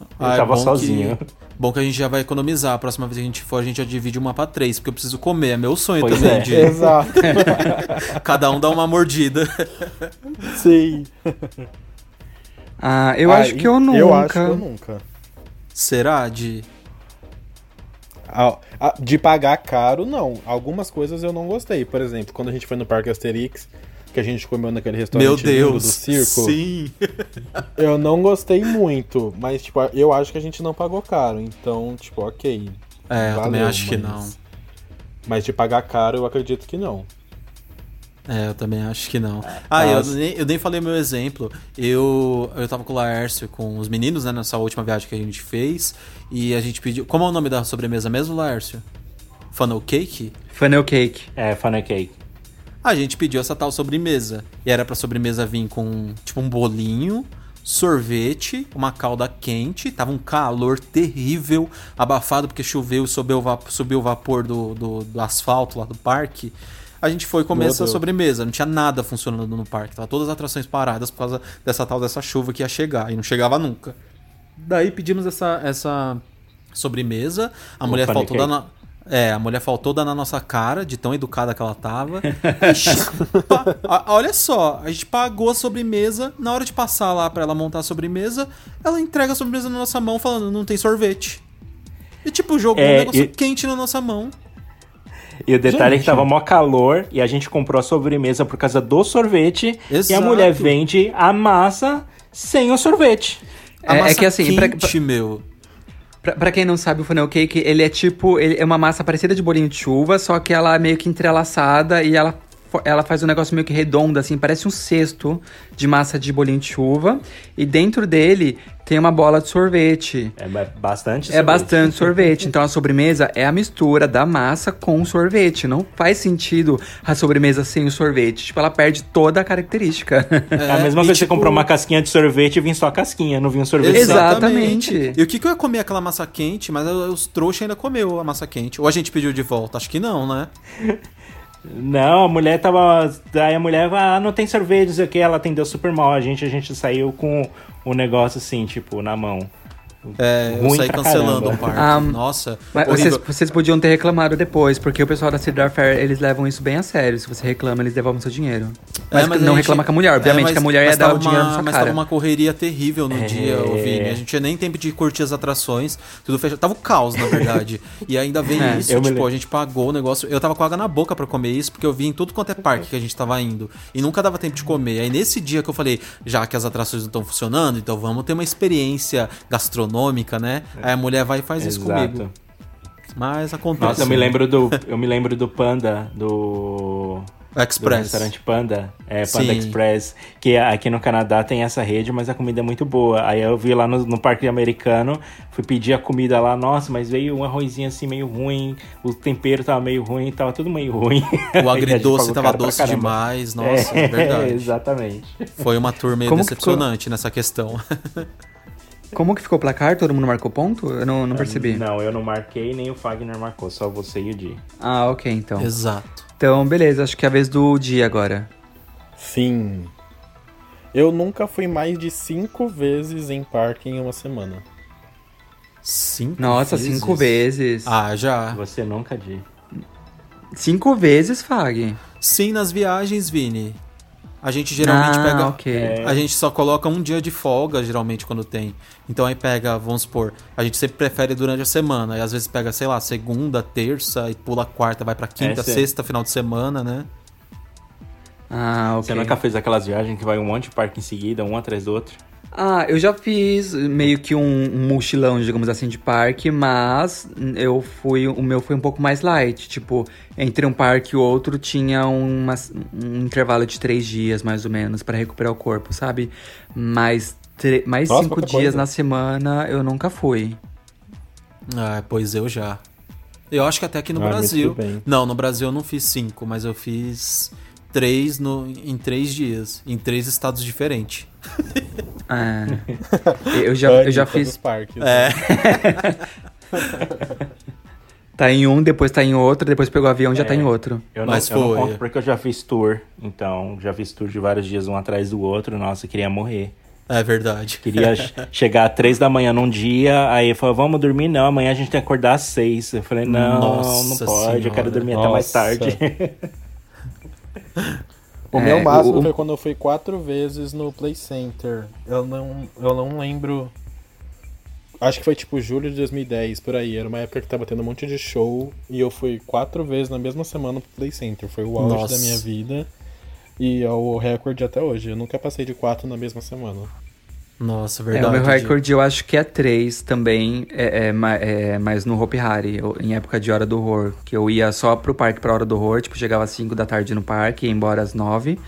Speaker 5: Eu
Speaker 3: Ah, é
Speaker 5: tava
Speaker 3: bom
Speaker 5: sozinho.
Speaker 3: Que, bom que a gente já vai economizar. A próxima vez que a gente for, a gente já divide uma pra três, porque eu preciso comer. É meu sonho
Speaker 5: Pois
Speaker 3: também.
Speaker 5: é.
Speaker 3: De
Speaker 6: Exato.
Speaker 3: cada um dar uma mordida.
Speaker 6: Sim.
Speaker 4: Ah, eu
Speaker 6: Ah,
Speaker 4: acho que eu nunca.
Speaker 6: Eu acho que eu nunca.
Speaker 3: Será, de.
Speaker 6: A- a- de pagar caro, não. Algumas coisas eu não gostei. Por exemplo, quando a gente foi no Parque Asterix, que a gente comeu naquele restaurante
Speaker 3: Meu Deus.
Speaker 6: do circo,
Speaker 3: Sim.
Speaker 6: eu não gostei muito. Mas, tipo, eu acho que a gente não pagou caro. Então, tipo, ok.
Speaker 3: É, eu também
Speaker 6: Valeu,
Speaker 3: acho que
Speaker 6: mas-
Speaker 3: não.
Speaker 6: Mas de pagar caro, eu acredito que não.
Speaker 3: É, eu também acho que não. Ah, eu nem, eu nem falei meu exemplo. Eu, eu tava com o Laércio, com os meninos, né, nessa última viagem que a gente fez. E a gente pediu. Como é o nome da sobremesa mesmo, Laércio? Funnel Cake?
Speaker 4: Funnel cake.
Speaker 5: É, funnel cake.
Speaker 3: A gente pediu essa tal sobremesa. E era pra sobremesa vir com, tipo, um bolinho, sorvete, uma calda quente. Tava um calor terrível, abafado, porque choveu e subiu o vapor, subiu o vapor do, do, do asfalto lá do parque. A gente foi comer
Speaker 6: Meu
Speaker 3: essa
Speaker 6: Deus.
Speaker 3: sobremesa. Não tinha nada funcionando no parque. Tava todas as atrações paradas por causa dessa tal dessa chuva que ia chegar. E não chegava nunca. Daí pedimos essa, essa sobremesa. A
Speaker 5: O
Speaker 3: mulher faltou
Speaker 5: cake.
Speaker 3: na... É, a mulher faltou dar na nossa cara, de tão educada que ela tava. A- Olha só, a gente pagou a sobremesa. Na hora de passar lá pra ela montar a sobremesa, ela entrega a sobremesa na nossa mão, falando: não tem sorvete. E tipo, jogou
Speaker 5: É,
Speaker 3: um negócio
Speaker 5: e-
Speaker 3: quente na nossa mão.
Speaker 5: E o detalhe é
Speaker 6: Gente.
Speaker 5: que tava mó calor e a gente comprou a sobremesa por causa do sorvete. E a
Speaker 3: Exato.
Speaker 5: mulher vende a massa sem o sorvete.
Speaker 3: A
Speaker 4: É- é
Speaker 3: massa
Speaker 4: que assim, pra-
Speaker 3: quente, meu.
Speaker 4: Pra, pra quem não sabe, o funnel cake, ele é tipo... Ele é uma massa parecida de bolinho de chuva, só que ela é meio que entrelaçada e ela, ela faz um negócio meio que redondo, assim. Parece um cesto de massa de bolinho de chuva. E dentro dele tem uma bola de sorvete.
Speaker 5: É ba- bastante
Speaker 4: É
Speaker 5: sorvete.
Speaker 4: bastante sorvete. Então a sobremesa é a mistura da massa com o sorvete. Não faz sentido a sobremesa sem o sorvete. Tipo, ela perde toda a característica.
Speaker 5: É a mesma
Speaker 3: e,
Speaker 5: coisa que você
Speaker 3: tipo-
Speaker 5: comprou uma casquinha de sorvete e vinha só a casquinha, não vinha um sorvete.
Speaker 4: Exatamente.
Speaker 3: E o que, que eu ia comer aquela massa quente, mas os trouxas ainda comeu a massa quente. Ou a gente pediu de volta? Acho que não, né?
Speaker 5: Não, a mulher tava. Daí a mulher, ah, não tem sorvete, não sei o que, ela atendeu super mal. A gente, a gente saiu com o negócio assim, tipo, na mão.
Speaker 3: É, eu
Speaker 5: Ruim
Speaker 3: saí cancelando
Speaker 5: caramba.
Speaker 3: o parque.
Speaker 4: Ah,
Speaker 3: Nossa,
Speaker 4: Mas vocês, vocês podiam ter reclamado depois, porque o pessoal da Cedar Fair, eles levam isso bem a sério. Se você reclama, eles devolvem seu dinheiro. Mas,
Speaker 3: É, mas
Speaker 4: não
Speaker 3: gente-
Speaker 4: reclama com a mulher, obviamente
Speaker 3: mas-
Speaker 4: que a mulher ia dar o dinheiro
Speaker 3: uma-
Speaker 4: na sua
Speaker 3: Mas
Speaker 4: cara.
Speaker 3: tava uma correria terrível no
Speaker 5: É.
Speaker 3: dia, ô Vini. A gente tinha nem tempo de curtir as atrações. Tudo fechado. Tava o caos, na verdade. e ainda veio
Speaker 4: É,
Speaker 3: isso, tipo,
Speaker 5: lembro.
Speaker 3: a gente pagou o negócio. Eu tava com água na boca pra comer isso, porque eu vi em tudo quanto é parque que a gente tava indo. E nunca dava tempo de comer. Aí nesse dia que eu falei, já que as atrações não estão funcionando, então vamos ter uma experiência gastronômica, né? Aí a mulher vai e faz isso comigo. Mas acontece.
Speaker 5: Nossa, eu me lembro do. Eu me lembro do Panda, do. Do
Speaker 3: Express.
Speaker 5: restaurante Panda, é, Panda
Speaker 3: Sim.
Speaker 5: Express, que aqui no Canadá tem essa rede, mas a comida é muito boa. Aí eu vi lá no, no parque americano, fui pedir a comida lá, nossa, mas veio um arrozinho assim meio ruim, o tempero tava meio ruim, tava tudo meio ruim.
Speaker 3: O agridoce tava doce
Speaker 5: demais.
Speaker 3: nossa, é, verdade.
Speaker 5: exatamente.
Speaker 3: Foi uma tour meio
Speaker 4: Como
Speaker 3: decepcionante nessa questão.
Speaker 4: Como que ficou o placar? Todo mundo marcou ponto? Eu não, não percebi.
Speaker 5: Não, eu não marquei, nem o Fagner marcou, só você e o Di.
Speaker 4: Ah, ok, então.
Speaker 3: Exato.
Speaker 4: Então, beleza, acho que é a vez do dia agora.
Speaker 6: Sim. Eu nunca fui mais de cinco vezes em parque em uma semana.
Speaker 3: Cinco
Speaker 4: Nossa,
Speaker 3: vezes?
Speaker 4: cinco vezes.
Speaker 3: Ah, já.
Speaker 5: Você nunca, Di.
Speaker 4: Cinco vezes, Fag.
Speaker 3: Sim, nas viagens, Vini. A gente geralmente
Speaker 4: ah,
Speaker 3: pega.
Speaker 4: ok.
Speaker 5: É.
Speaker 3: A gente só coloca um dia de folga, geralmente, quando tem. Então aí pega, vamos supor, a gente sempre prefere durante a semana. E às vezes pega, sei lá, segunda, terça e pula quarta, vai pra quinta,
Speaker 5: É,
Speaker 3: sexta, final de semana, né?
Speaker 4: Ah, ok.
Speaker 5: Você nunca fez aquelas viagens que vai um monte de parque em seguida, um atrás do outro?
Speaker 4: Ah, eu já fiz meio que um, mochilão, digamos assim, de parque, mas eu fui, o meu foi um pouco mais light. Tipo, entre um parque e outro tinha uma, um intervalo de três dias, mais ou menos, pra recuperar o corpo, sabe? Mas mais
Speaker 6: Nossa,
Speaker 4: cinco dias
Speaker 6: coisa.
Speaker 4: na semana eu nunca fui.
Speaker 3: Ah, pois eu já. Eu acho que até aqui no
Speaker 6: Ah,
Speaker 3: Brasil. Não, no Brasil eu não fiz cinco, mas eu fiz três no, em três dias, em três estados diferentes.
Speaker 4: Ah, eu já, eu já fiz
Speaker 6: parques.
Speaker 3: É.
Speaker 4: Tá em um, depois tá em outro, depois pegou o avião já tá em outro.
Speaker 5: Eu
Speaker 3: Mas
Speaker 5: não, eu não
Speaker 3: foi.
Speaker 5: conto porque eu já fiz tour. Então, já fiz tour de vários dias um atrás do outro. Nossa, eu queria morrer.
Speaker 3: É verdade.
Speaker 5: Queria che- chegar às três da manhã num dia, aí falou, vamos dormir? Não, amanhã a gente tem que acordar às seis. Eu falei, não,
Speaker 3: Nossa
Speaker 5: não pode, eu
Speaker 3: Senhora.
Speaker 5: quero dormir até mais
Speaker 6: Nossa.
Speaker 5: tarde.
Speaker 6: O
Speaker 4: É,
Speaker 6: meu máximo
Speaker 4: o-
Speaker 6: foi quando eu fui quatro vezes no Play Center. Eu não, eu não lembro. Acho que foi tipo julho de 2010, por aí. Era uma época que tava tendo um monte de show e eu fui quatro vezes na mesma semana pro Play Center. Foi o auge
Speaker 3: Nossa.
Speaker 6: da minha vida e é o recorde até hoje. Eu nunca passei de quatro na mesma semana.
Speaker 3: Nossa,
Speaker 4: É,
Speaker 3: verdade.
Speaker 4: o meu recorde eu acho que é 3 também, é, é, é, mas no Hopi Hari, eu- em época de Hora do Horror. Que eu ia só pro parque pra Hora do Horror, tipo, chegava às 5 da tarde no parque, ia embora às 9.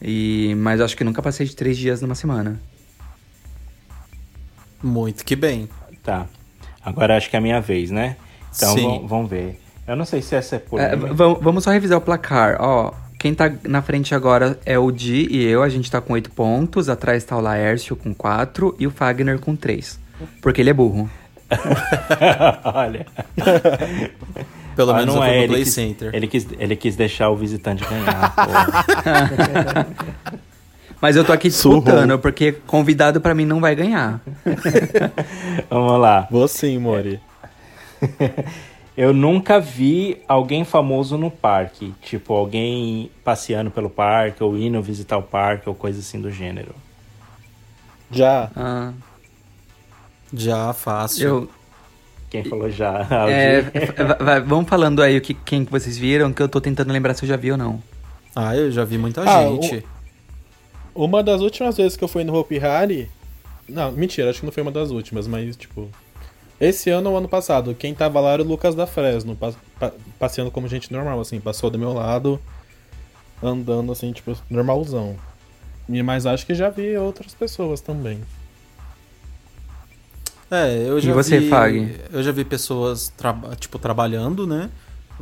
Speaker 4: E, mas eu acho que nunca passei de 3 dias numa semana.
Speaker 3: Muito que bem.
Speaker 5: Tá. Agora acho que é a minha vez, né? Então
Speaker 3: Sim.
Speaker 5: vamos, vamos ver. Eu não sei se essa é
Speaker 4: É,
Speaker 5: polêmica.
Speaker 4: v- vamos só revisar o placar. Ó, quem tá na frente agora é o Di e eu, a gente tá com 8 pontos. Atrás tá o Laércio com 4 e o Fagner com 3. Porque ele é burro.
Speaker 5: Olha.
Speaker 3: Pelo
Speaker 5: Ah,
Speaker 3: menos
Speaker 5: não é,
Speaker 3: no
Speaker 5: ele
Speaker 3: Play
Speaker 5: quis,
Speaker 3: Center.
Speaker 5: Ele quis, ele quis deixar o visitante ganhar.
Speaker 4: Mas eu tô aqui
Speaker 6: Surrou.
Speaker 4: disputando, porque convidado pra mim não vai ganhar.
Speaker 5: Vamos lá.
Speaker 6: Vou sim, Mori.
Speaker 5: Eu nunca vi alguém famoso no parque. Tipo, alguém passeando pelo parque, ou indo visitar o parque, ou coisa assim do gênero.
Speaker 6: Já.
Speaker 4: Ah,
Speaker 3: Já fácil.
Speaker 4: eu,
Speaker 5: Quem falou já?
Speaker 4: é,
Speaker 5: Aldir?
Speaker 4: va- va- vamos falando aí o que, quem que vocês viram, que eu tô tentando lembrar se eu já vi ou não.
Speaker 3: Ah, eu já vi muita
Speaker 6: Ah,
Speaker 3: gente.
Speaker 6: Uma das últimas vezes que eu fui no Hopi Hari. Não, mentira, acho que não foi uma das últimas, mas tipo. Esse ano ou ano passado, quem tava lá era o Lucas da Fresno, pa- pa- passeando como gente normal, assim, passou do meu lado, andando assim, tipo, normalzão. E- Mas acho que já vi outras pessoas também.
Speaker 3: É, eu
Speaker 4: E
Speaker 3: já
Speaker 4: você,
Speaker 3: vi.
Speaker 4: Fag?
Speaker 3: Eu já vi pessoas, traba- tipo, trabalhando, né?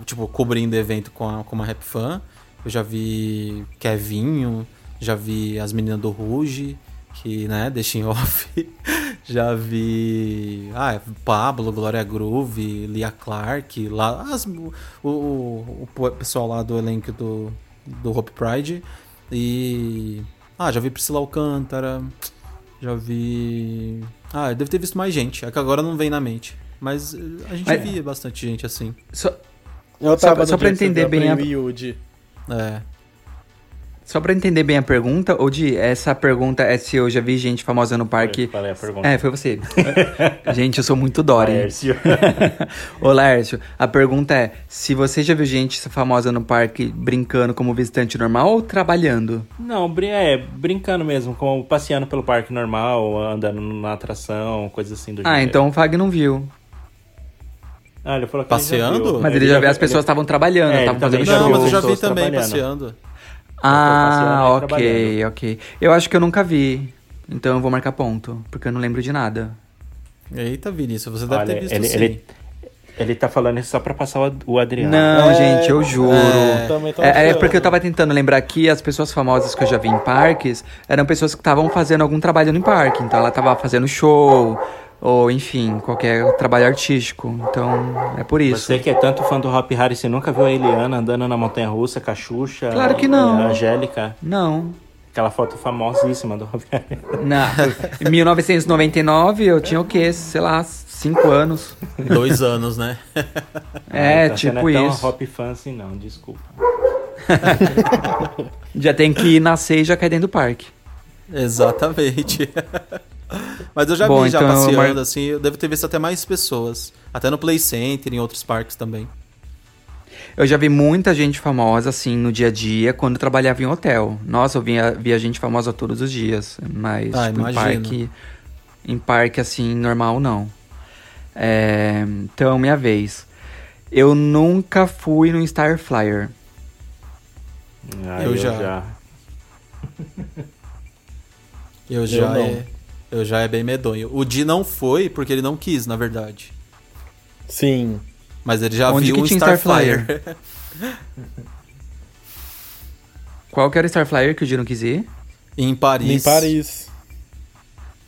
Speaker 3: Tipo, cobrindo evento com a, com uma rap fan. Eu já vi Kevinho, já vi as meninas do Ruge, que, né, deixa em off. já vi. Ah, é, Pablo, Glória Groove, Lia Clark, lá. As, o, o, o pessoal lá do elenco do, do Hope Pride. E. Ah, já vi Priscila Alcântara. Já vi. Ah, eu devo ter visto mais gente. É que agora não vem na mente. Mas eh, a gente
Speaker 4: Mas-
Speaker 3: via bastante gente assim.
Speaker 4: Só,
Speaker 6: Eu
Speaker 4: Só-
Speaker 6: tava
Speaker 4: só
Speaker 6: no
Speaker 4: pra entender bem a-
Speaker 6: Yudi.
Speaker 3: É.
Speaker 4: só pra entender bem a pergunta, Odi, essa pergunta é se eu já vi gente famosa no parque.
Speaker 5: Qual é a pergunta?
Speaker 4: É, foi você. gente, eu sou muito Dory.
Speaker 5: Laércio.
Speaker 4: Ô, Lércio, a pergunta é: se você já viu gente famosa no parque brincando como visitante normal ou trabalhando?
Speaker 5: Não, brin- é, brincando mesmo, como passeando pelo parque normal, andando na atração, coisa assim do
Speaker 4: Ah,
Speaker 5: gênero.
Speaker 4: então o Fag não viu.
Speaker 5: Ah, ele falou que ele já
Speaker 3: Passeando?
Speaker 5: viu.
Speaker 4: Mas ele já viu, as
Speaker 5: ele-
Speaker 4: pessoas estavam trabalhando,
Speaker 5: É, ele
Speaker 4: estavam
Speaker 5: também
Speaker 4: fazendo
Speaker 3: Não, mas eu já vi também
Speaker 5: trabalhando.
Speaker 3: passeando.
Speaker 4: Ah, ok, ok. Eu acho que eu nunca vi. Então eu vou marcar ponto, porque eu não lembro de nada.
Speaker 3: Eita, Vinícius, você deve
Speaker 5: Olha,
Speaker 3: ter visto
Speaker 5: ele,
Speaker 3: sim.
Speaker 5: ele, ele tá falando isso só pra passar o Ad- o Adriano.
Speaker 4: Não,
Speaker 6: É,
Speaker 4: gente, eu juro.
Speaker 3: é.
Speaker 6: Também tava
Speaker 4: É, é
Speaker 6: achando.
Speaker 4: porque eu tava tentando lembrar que as pessoas famosas que eu já vi em parques eram pessoas que estavam fazendo algum trabalho no parque. Então ela tava fazendo show, ou enfim, qualquer trabalho artístico. Então é por isso.
Speaker 5: Você que é tanto fã do Hop Harry, você nunca viu a Eliana andando na montanha russa com a Xuxa?
Speaker 4: Claro que não.
Speaker 5: A Angélica?
Speaker 4: Não.
Speaker 5: Aquela foto famosíssima do Hop Harry.
Speaker 4: Na, em 1999 eu tinha o quê? Sei lá, cinco anos.
Speaker 3: Dois anos, né?
Speaker 4: É,
Speaker 5: então
Speaker 4: tipo
Speaker 5: você não é
Speaker 4: isso.
Speaker 5: Hop fã assim não, desculpa.
Speaker 4: Já tem que nascer e já cair dentro do parque.
Speaker 3: Exatamente. Mas eu já
Speaker 4: Bom,
Speaker 3: vi já
Speaker 4: então eu
Speaker 3: passeando,
Speaker 4: mar-
Speaker 3: assim, eu devo ter visto até mais pessoas. Até no Play Center, em outros parques também.
Speaker 4: Eu já vi muita gente famosa, assim, no dia a dia, quando eu trabalhava em hotel. Nossa, eu via, via gente famosa todos os dias. Mas,
Speaker 3: Ah,
Speaker 4: tipo, em parque. Em parque, assim, normal, não. É, então, minha vez. Eu nunca fui no Star Flyer.
Speaker 5: Ah,
Speaker 3: Eu já. Eu já
Speaker 6: não.
Speaker 3: é, eu já é bem medonho. O Di não foi porque ele não quis, na verdade.
Speaker 6: Sim.
Speaker 3: Mas ele já
Speaker 4: Onde
Speaker 3: viu
Speaker 4: que
Speaker 3: um
Speaker 4: tinha
Speaker 3: Star,
Speaker 4: Star
Speaker 3: Flyer.
Speaker 4: Qual que era o Star Flyer que o Di não quis ir?
Speaker 3: em Paris.
Speaker 6: Em Paris.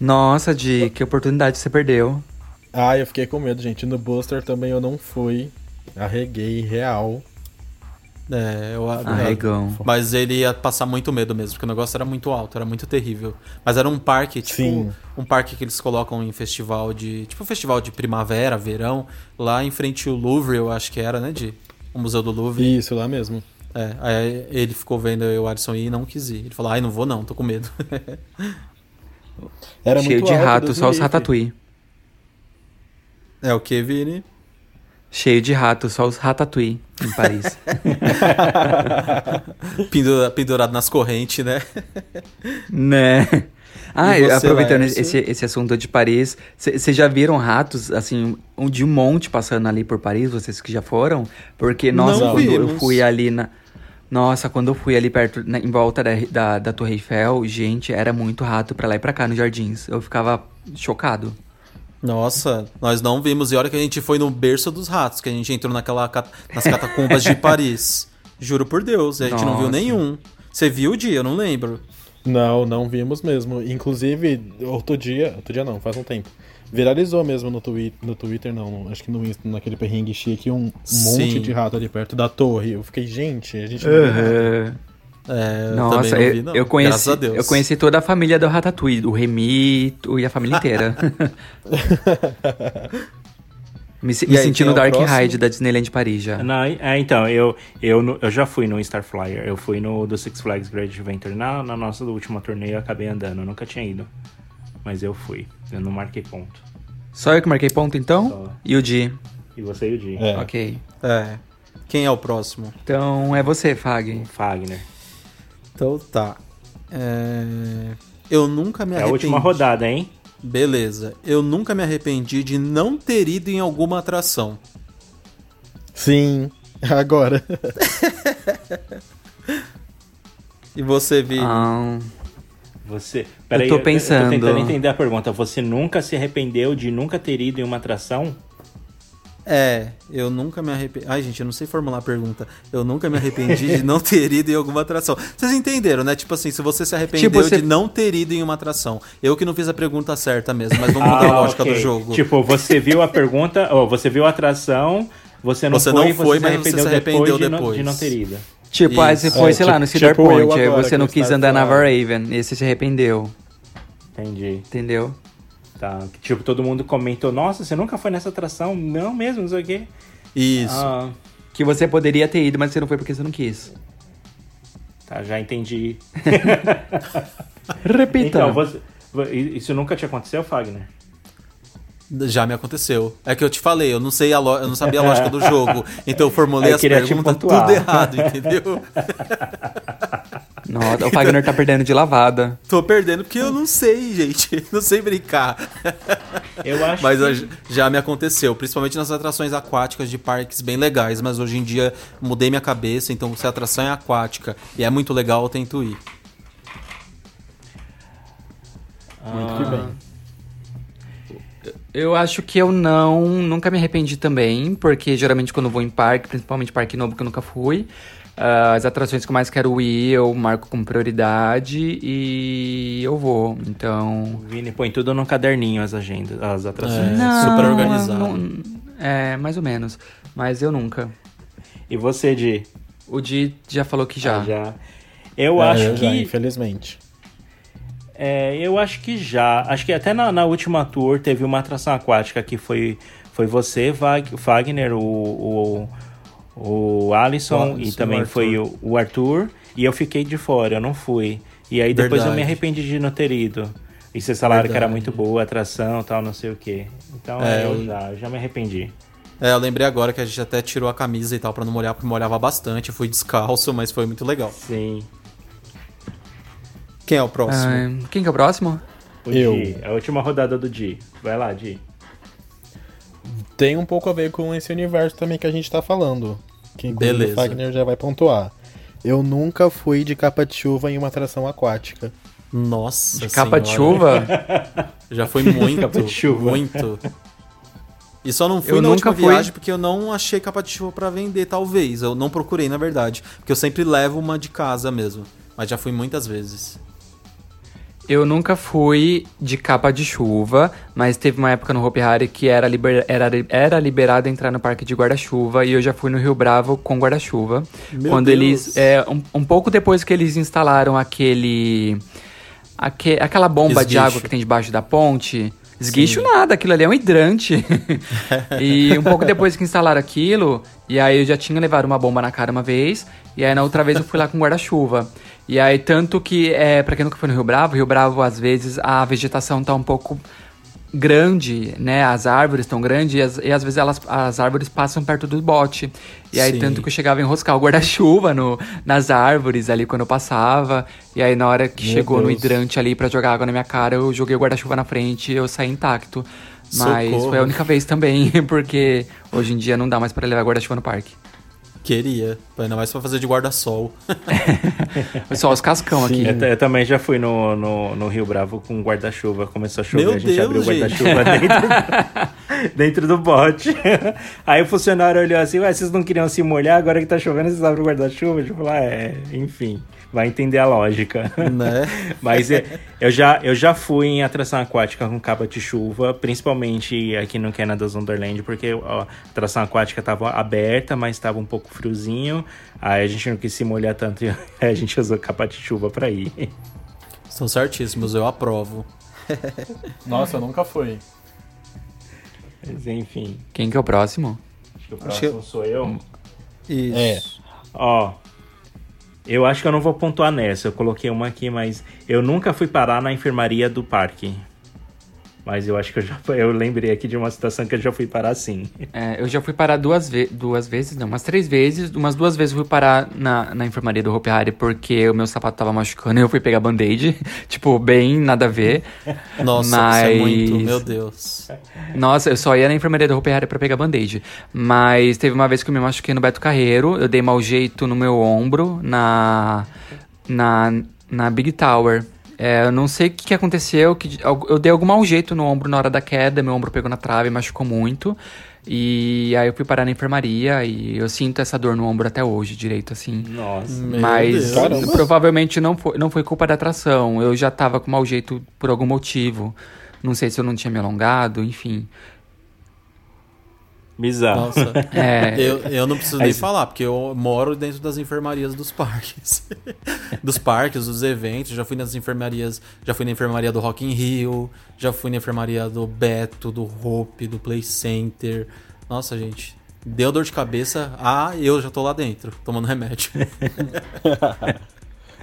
Speaker 4: Nossa, Di, que oportunidade você perdeu.
Speaker 6: Ah, eu fiquei com medo, gente. No Buster também eu não fui. Arreguei real.
Speaker 3: É, eu,
Speaker 4: Arregão.
Speaker 3: Mas ele ia passar muito medo mesmo, porque o negócio era muito alto, era muito terrível. Mas era um parque, tipo,
Speaker 6: Sim.
Speaker 3: um parque que eles colocam em festival de. Tipo, festival de primavera, verão, lá em frente ao Louvre, eu acho que era, né, de o Museu do Louvre.
Speaker 6: Isso, lá mesmo.
Speaker 3: É, aí ele ficou vendo eu e o Alisson ir e não quis ir. Ele falou, ai, não vou não, tô com medo.
Speaker 6: Era
Speaker 4: Cheio
Speaker 6: muito
Speaker 4: de
Speaker 6: alto,
Speaker 4: rato, só os ratatouille.
Speaker 3: É o que, Vini?
Speaker 4: Cheio de ratos, só os ratatouille em Paris.
Speaker 3: Pendura- pendurado nas correntes, né?
Speaker 4: né? Ah,
Speaker 3: você,
Speaker 4: aproveitando
Speaker 3: Laércio?
Speaker 4: esse, esse assunto de Paris, vocês já viram ratos, assim, um, de um monte passando ali por Paris, vocês que já foram? Porque, nossa,
Speaker 3: Não
Speaker 4: quando eu
Speaker 3: vimos.
Speaker 4: fui ali na. Nossa, quando eu fui ali perto, na- em volta da, da, da Torre Eiffel, gente, era muito rato pra lá e pra cá nos jardins. Eu ficava chocado.
Speaker 3: Nossa, nós não vimos. E olha que a gente foi no berço dos ratos, que a gente entrou naquela cat- nas catacumbas de Paris. Juro por Deus, a gente não viu
Speaker 4: Nossa.
Speaker 3: nenhum. Você viu o dia? Eu não lembro.
Speaker 6: Não, não vimos mesmo. Inclusive, outro dia, outro dia não, faz um tempo. Viralizou mesmo no, twi no Twitter, não, acho que no Insta, naquele perrengue chique, um monte
Speaker 3: Sim.
Speaker 6: de rato ali perto da torre. Eu fiquei, gente, a gente não viu nada.
Speaker 3: É, eu
Speaker 4: Nossa, eu,
Speaker 3: vi, não.
Speaker 4: eu conheci,
Speaker 3: Graças a Deus.
Speaker 4: eu conheci toda a família do Ratatouille, o Remy o- e a família inteira. me me
Speaker 3: aí,
Speaker 4: senti no
Speaker 3: quem é
Speaker 4: Dark
Speaker 3: próximo?
Speaker 4: Ride da Disneyland Paris já.
Speaker 5: Não, é, então, eu, eu, eu já fui no Star Flyer, eu fui no do Six Flags Great Adventure. Na, na nossa última turnê eu acabei andando, eu nunca tinha ido. Mas eu fui, eu não marquei ponto.
Speaker 4: Só eu que marquei ponto então?
Speaker 5: Só.
Speaker 4: E o Di?
Speaker 5: E você e o Di?
Speaker 6: É.
Speaker 4: Ok.
Speaker 3: É. Quem é o próximo?
Speaker 4: Então é você, Fag.
Speaker 5: Fagner.
Speaker 3: Então tá. É... Eu nunca me
Speaker 5: É a
Speaker 3: arrependi.
Speaker 5: última rodada, hein?
Speaker 3: Beleza. Eu nunca me arrependi de não ter ido em alguma atração.
Speaker 6: Sim, agora.
Speaker 3: E você, Vi?
Speaker 4: Ah,
Speaker 5: Você.
Speaker 4: Eu tô
Speaker 5: Eu
Speaker 4: pensando.
Speaker 5: tô tentando entender a pergunta. Você nunca se arrependeu de nunca ter ido em uma atração?
Speaker 3: É, eu nunca me arrependi. Ai, gente, eu não sei formular a pergunta. Eu nunca me arrependi de não ter ido em alguma atração. Vocês entenderam, né? Tipo assim, se você se arrependeu
Speaker 4: Tipo, você-
Speaker 3: de não ter ido em uma atração. Eu que não fiz a pergunta certa mesmo, mas vamos mudar a lógica
Speaker 5: Ah, ok.
Speaker 3: do jogo.
Speaker 5: Tipo, você viu a pergunta, ou você viu a atração, você não
Speaker 3: Você
Speaker 5: foi,
Speaker 3: não foi,
Speaker 5: você
Speaker 3: mas você se arrependeu
Speaker 5: de, Não,
Speaker 3: depois.
Speaker 5: de não ter ido.
Speaker 4: tipo, aí você foi,
Speaker 6: É,
Speaker 4: sei lá,
Speaker 6: tipo-
Speaker 4: no Cedar
Speaker 6: tipo
Speaker 4: Point, aí
Speaker 6: agora
Speaker 4: você não quis andar na. Raven, e você se arrependeu.
Speaker 5: Entendi.
Speaker 4: Entendeu?
Speaker 5: Tá. Tipo, todo mundo comentou, nossa, você nunca foi nessa atração? Não mesmo, não sei o quê.
Speaker 3: Isso.
Speaker 5: Ah,
Speaker 4: Que você poderia ter ido, mas você não foi porque você não quis.
Speaker 5: tá, já entendi.
Speaker 4: Repita.
Speaker 5: Então, você, isso nunca te aconteceu, Fagner?
Speaker 3: Já me aconteceu. É que eu te falei, eu não sei a lo... eu não sabia a lógica do jogo. Então eu formulei
Speaker 5: Aí
Speaker 3: as perguntas tudo errado, entendeu?
Speaker 4: Nossa, o Fagner tá perdendo de lavada.
Speaker 3: Tô perdendo porque eu não sei, gente. Não sei brincar.
Speaker 5: Eu acho
Speaker 3: Mas
Speaker 5: que...
Speaker 3: já me aconteceu, principalmente nas atrações aquáticas de parques bem legais, mas hoje em dia mudei minha cabeça, então se a atração é aquática e é muito legal, eu tento ir.
Speaker 6: Muito que bem.
Speaker 4: Eu acho que eu não, nunca me arrependi também, porque geralmente quando eu vou em parque, principalmente parque novo que eu nunca fui, ah, as atrações que eu mais quero ir, eu marco como prioridade e eu vou. Então.
Speaker 5: Vini põe tudo no caderninho as agendas, as atrações.
Speaker 3: É, super organizado.
Speaker 4: não- é, mais ou menos. Mas eu nunca.
Speaker 5: E você, Di?
Speaker 4: O Di já falou que já.
Speaker 5: Ah, já. Eu
Speaker 6: É,
Speaker 5: acho
Speaker 6: eu
Speaker 5: que.
Speaker 6: já, infelizmente.
Speaker 5: É, eu acho que já. Acho que até na, na última tour teve uma atração aquática que foi, foi você, Wagner, o, o, o Alisson e também
Speaker 3: o
Speaker 5: foi o, o Arthur. E eu fiquei de fora, eu não fui. E aí depois eu me
Speaker 3: Verdade.
Speaker 5: arrependi de não ter ido. E vocês falaram que era
Speaker 3: Verdade.
Speaker 5: muito boa atração tal, não sei o quê. Então
Speaker 3: É,
Speaker 5: eu, já, eu já me arrependi.
Speaker 3: É, eu lembrei agora que a gente até tirou a camisa e tal pra não molhar, porque molhava bastante, eu fui descalço, mas foi muito legal.
Speaker 5: Sim.
Speaker 3: Quem é o próximo?
Speaker 4: Ah, quem que é o próximo?
Speaker 5: O
Speaker 6: Eu.
Speaker 5: Di, a última rodada do Di. Vai lá, Di.
Speaker 6: Tem um pouco a ver com esse universo também que a gente tá falando. Que
Speaker 3: Beleza.
Speaker 6: o Fagner já vai pontuar. Eu nunca fui de capa de chuva em uma atração aquática.
Speaker 3: Nossa
Speaker 4: De capa de chuva?
Speaker 3: Já foi muito,
Speaker 5: Capa de chuva.
Speaker 3: muito. E só não fui
Speaker 4: Eu
Speaker 3: na
Speaker 4: nunca
Speaker 3: última
Speaker 4: fui.
Speaker 3: viagem porque eu não achei capa de chuva pra vender, talvez. Eu não procurei, na verdade. Porque eu sempre levo uma de casa mesmo. Mas já fui muitas vezes.
Speaker 4: Eu nunca fui de capa de chuva, mas teve uma época no Hopi Hari que era, liber, era, era liberado entrar no parque de guarda-chuva e eu já fui no Rio Bravo com guarda-chuva. Quando
Speaker 3: Deus.
Speaker 4: eles. É, um, um pouco depois que eles instalaram aquele. aque- aquela bomba de água que tem debaixo da ponte. Esguicho nada, aquilo ali é um hidrante. e um pouco depois que instalaram aquilo, e aí eu já tinha levado uma bomba na cara uma vez, e aí na outra vez eu fui lá com guarda-chuva. E aí, tanto que, é, pra quem nunca foi no Rio Bravo, Rio Bravo, às vezes, a vegetação tá um pouco grande, né? As árvores estão grandes e, as- e às vezes elas, as árvores passam perto do bote. E aí,
Speaker 3: Sim.
Speaker 4: tanto que eu chegava a enroscar o guarda-chuva no, nas árvores ali quando eu passava. E aí, na hora que
Speaker 6: Meu
Speaker 4: chegou no
Speaker 6: Deus.
Speaker 4: hidrante ali pra jogar água na minha cara, eu joguei o guarda-chuva na frente e eu saí intacto. Mas
Speaker 3: Socorro.
Speaker 4: foi a única vez também, porque hoje em dia não dá mais pra levar guarda-chuva no parque.
Speaker 3: Queria. Ainda mais pra fazer de guarda-sol.
Speaker 4: Só os cascão aqui.
Speaker 5: Eu, eu também já fui no, no, no Rio Bravo com guarda-chuva. Começou a chover,
Speaker 3: Meu
Speaker 5: a gente
Speaker 3: Deus,
Speaker 5: abriu o guarda-chuva dentro, dentro do bote. Aí o funcionário olhou assim, ué, vocês não queriam se molhar, agora que tá chovendo, vocês abrem o guarda-chuva? Eu falei, ah, é, enfim, vai entender a lógica.
Speaker 3: né?
Speaker 5: Mas é, eu, já, eu já fui em atração aquática com capa de chuva, principalmente aqui no Canada's Wonderland, porque ó, a atração aquática tava aberta, mas tava um pouco friozinho. Aí a gente não quis se molhar tanto e a gente usou capa de chuva pra ir.
Speaker 3: Estão certíssimos, eu aprovo.
Speaker 6: Nossa, eu nunca fui.
Speaker 5: Mas enfim,
Speaker 4: Quem que é o próximo?
Speaker 5: acho que o
Speaker 3: Acho que-
Speaker 5: próximo sou eu.
Speaker 3: Isso.
Speaker 6: É.
Speaker 5: Ó, eu acho que eu não vou pontuar nessa. Eu coloquei uma aqui, mas eu nunca fui parar na enfermaria do parque. Mas eu acho que eu já eu lembrei aqui de uma situação que eu já fui parar sim.
Speaker 4: É, eu já fui parar duas, ve duas vezes, não, umas três vezes. Umas duas vezes eu fui parar na, na enfermaria do Hope Harry porque o meu sapato tava machucando e eu fui pegar band-aid. tipo, bem nada a ver.
Speaker 3: Nossa, isso
Speaker 4: Mas-
Speaker 3: é muito, meu Deus.
Speaker 4: Nossa, eu só ia na enfermaria do Hope Harry pra pegar band-aid. Mas teve uma vez que eu me machuquei no Beto Carreiro. Eu dei mau jeito no meu ombro na, na, na Big Tower. É, eu não sei o que, que aconteceu, que eu dei algum mau jeito no ombro na hora da queda, meu ombro pegou na trave, machucou muito. E aí eu fui parar na enfermaria e eu sinto essa dor no ombro até hoje, direito assim.
Speaker 5: Nossa.
Speaker 3: Meu
Speaker 4: Mas provavelmente não foi, não foi culpa da atração. Eu já tava com mau jeito por algum motivo. Não sei se eu não tinha me alongado, enfim.
Speaker 5: Bizarro.
Speaker 3: Nossa.
Speaker 4: É,
Speaker 3: Eu, eu não preciso nem
Speaker 5: Aí-
Speaker 3: falar, porque eu moro dentro das enfermarias dos parques. dos parques, dos eventos. Já fui nas enfermarias. Já fui na enfermaria do Rock in Rio. Já fui na enfermaria do Beto, do Hope, do Play Center. Nossa, gente. Deu dor de cabeça. Ah, eu já tô lá dentro, tomando remédio.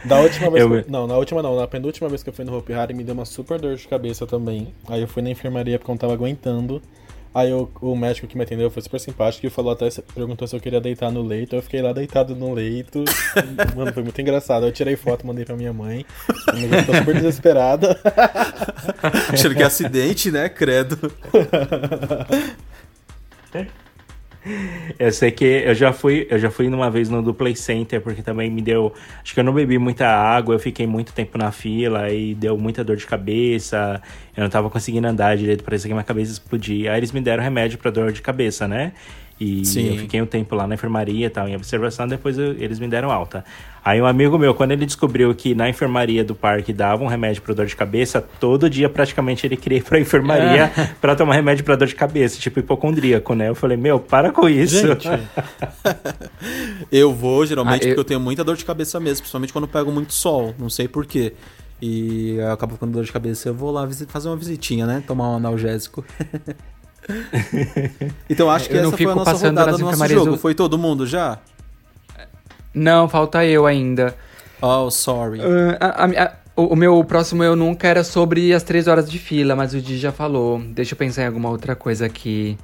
Speaker 6: Da última vez.
Speaker 5: Eu-
Speaker 6: que eu- Não, na última não. Na penúltima vez que eu fui no Hopi Hari me deu uma super dor de cabeça também. Aí eu fui na enfermaria porque eu não tava aguentando. Aí o, o médico que me atendeu foi super simpático e falou até, perguntou se eu queria deitar no leito. Eu fiquei lá deitado no leito. Mano, foi muito engraçado. Eu tirei foto, mandei pra minha mãe. Minha mãe ficou super desesperada.
Speaker 3: Achando que é acidente, né? Credo.
Speaker 5: Eu sei que eu já fui, eu já fui numa vez no do Play Center, porque também me deu. Acho que eu não bebi muita água, eu fiquei muito tempo na fila e deu muita dor de cabeça. Eu não tava conseguindo andar direito, parecia que minha cabeça explodia. Aí eles me deram remédio pra dor de cabeça, né? E
Speaker 3: Sim.
Speaker 5: eu fiquei um tempo lá na enfermaria e tal, em observação, depois eu- eles me deram alta. Aí um amigo meu, quando ele descobriu que na enfermaria do parque dava um remédio pra dor de cabeça, todo dia praticamente ele queria ir pra enfermaria pra tomar remédio pra dor de cabeça, tipo hipocondríaco, né? Eu falei, meu, para com isso.
Speaker 6: Gente,
Speaker 3: Eu vou, geralmente,
Speaker 4: Ah, eu-
Speaker 3: porque eu tenho muita dor de cabeça mesmo, principalmente quando eu pego muito sol, não sei porquê. E eu acabo ficando dor de cabeça, eu vou lá fazer uma visitinha, né? Tomar um analgésico. então acho que
Speaker 4: Eu não
Speaker 3: essa foi a
Speaker 4: fico
Speaker 3: nossa
Speaker 4: passando
Speaker 3: rodada do nosso jogo. Foi todo mundo já?
Speaker 4: Não, falta eu ainda.
Speaker 3: Oh, sorry.
Speaker 4: Ah, a- a- a- o, o meu próximo eu nunca era sobre as três horas de fila, mas o Di já falou. Deixa eu pensar em alguma outra coisa aqui.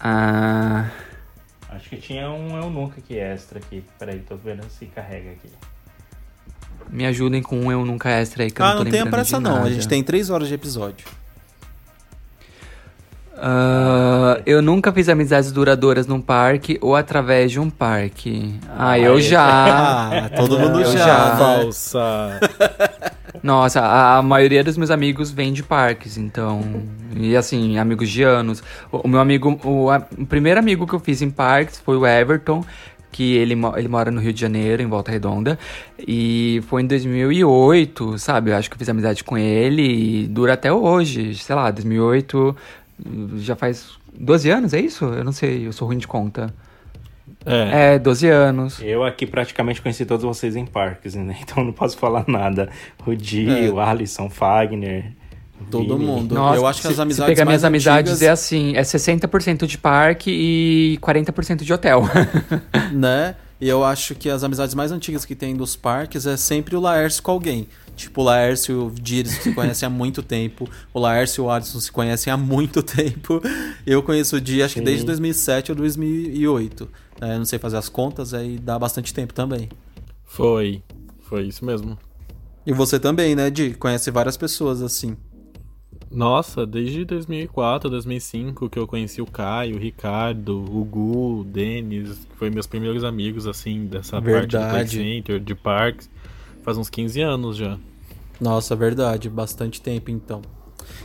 Speaker 4: Ah,
Speaker 5: Acho que tinha um eu nunca aqui extra aqui. Peraí, tô vendo se carrega aqui.
Speaker 4: me ajudem com um eu nunca extra aí que eu
Speaker 3: Ah,
Speaker 4: não tô
Speaker 3: não tenha
Speaker 4: lembrando
Speaker 3: pressa não, a gente tem três horas de episódio.
Speaker 4: Ah, eu nunca fiz amizades duradouras num parque ou através de um parque. Ah, eu
Speaker 5: é.
Speaker 4: já.
Speaker 3: Ah, todo mundo
Speaker 4: Eu
Speaker 3: já.
Speaker 4: já.
Speaker 6: falsa.
Speaker 4: Nossa, a, a maioria dos meus amigos vem de parques, então. E assim, amigos de anos. O, o meu amigo, o, a- o primeiro amigo que eu fiz em parques foi o Everton, que ele, ele mora no Rio de Janeiro, em Volta Redonda. E foi em 2008, sabe? Eu acho que eu fiz amizade com ele e dura até hoje. Sei lá, 2008 já faz 12 anos, é isso? Eu não sei, eu sou ruim de conta.
Speaker 6: É.
Speaker 4: É, 12 anos.
Speaker 5: Eu aqui praticamente conheci todos vocês em parques, né? Então não posso falar nada. O Di,
Speaker 3: É.
Speaker 5: o Alisson, Fagner.
Speaker 3: Todo
Speaker 5: Vini.
Speaker 3: mundo.
Speaker 4: Nossa,
Speaker 3: eu acho que
Speaker 4: se,
Speaker 3: as amizades
Speaker 4: se pegar
Speaker 3: mais
Speaker 4: minhas amizades
Speaker 3: antigas,
Speaker 4: é assim, é 60% de parque e 40% de hotel.
Speaker 3: né? E eu acho que as amizades mais antigas que tem dos parques é sempre o Laércio com alguém. Tipo, o Laércio e o Diris se conhecem há muito tempo. O Laércio e o Alisson se conhecem há muito tempo. Eu conheço o Di, acho que desde 2007 ou 2008. É, não sei fazer as contas, aí dá bastante tempo também.
Speaker 6: Foi. Foi isso mesmo.
Speaker 3: E você também, né, Di? Conhece várias pessoas assim.
Speaker 6: Nossa, desde 2004, 2005 que eu conheci o Caio, o Ricardo, o Gu, o Denis, que foi meus primeiros amigos, assim, dessa parte do Play
Speaker 3: Verdade.
Speaker 6: Center, de parques. Faz uns 15 anos já.
Speaker 3: Nossa, verdade, bastante tempo então.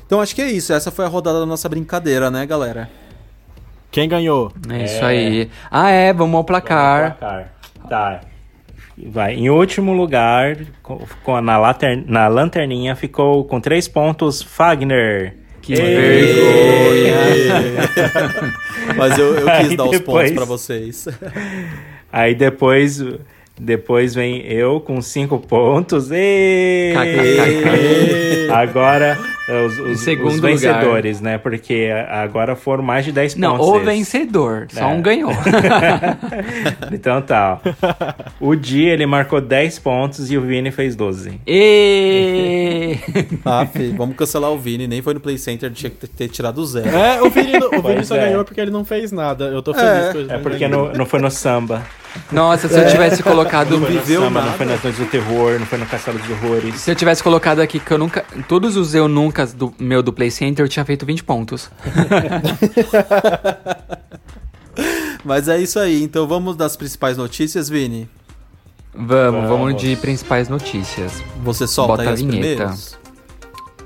Speaker 3: Então acho que é isso. Essa foi a rodada da nossa brincadeira, né, galera?
Speaker 6: Quem ganhou?
Speaker 4: É isso aí. Ah, é, vamos ao placar.
Speaker 5: Placar. Tá. Vai. Em último lugar, com, com- na, later, na lanterninha, ficou com três pontos Fagner.
Speaker 4: Que
Speaker 5: Ei!
Speaker 3: Mas eu, eu quis
Speaker 5: Aí
Speaker 3: dar os
Speaker 5: depois-
Speaker 3: pontos pra vocês.
Speaker 5: Aí depois, depois vem eu com cinco pontos. E agora os, os-
Speaker 4: segundo
Speaker 5: os vencedores, né? Porque agora foram mais de 10
Speaker 4: Não,
Speaker 5: pontos.
Speaker 4: o
Speaker 5: esses.
Speaker 4: vencedor. Só
Speaker 5: É.
Speaker 4: um ganhou.
Speaker 5: Então tá. ó. O Di, ele marcou 10 pontos e o Vini fez 12.
Speaker 4: e...
Speaker 3: Ah, fi, vamos cancelar o Vini. Nem foi no Play Center, tinha que ter tirado zero.
Speaker 6: É, o Vini, o Vini só
Speaker 5: é.
Speaker 6: ganhou porque ele não fez nada. Eu tô feliz
Speaker 3: É,
Speaker 6: que eu
Speaker 5: É porque não, não foi no samba.
Speaker 4: Nossa, se eu tivesse colocado...
Speaker 5: Não foi no
Speaker 3: viveu
Speaker 5: samba,
Speaker 3: nada.
Speaker 5: não foi nas noites do terror, não foi no Castelo dos Horrores.
Speaker 4: Se eu tivesse colocado aqui que eu nunca... Todos os eu nunca do meu do Play Center, eu tinha feito 20 pontos.
Speaker 3: Mas é isso aí. Então vamos das principais notícias, Vini.
Speaker 4: Vamos, vamos
Speaker 5: Vamos.
Speaker 4: de principais notícias.
Speaker 3: Você solta
Speaker 4: Bota
Speaker 3: aí
Speaker 4: a vinheta.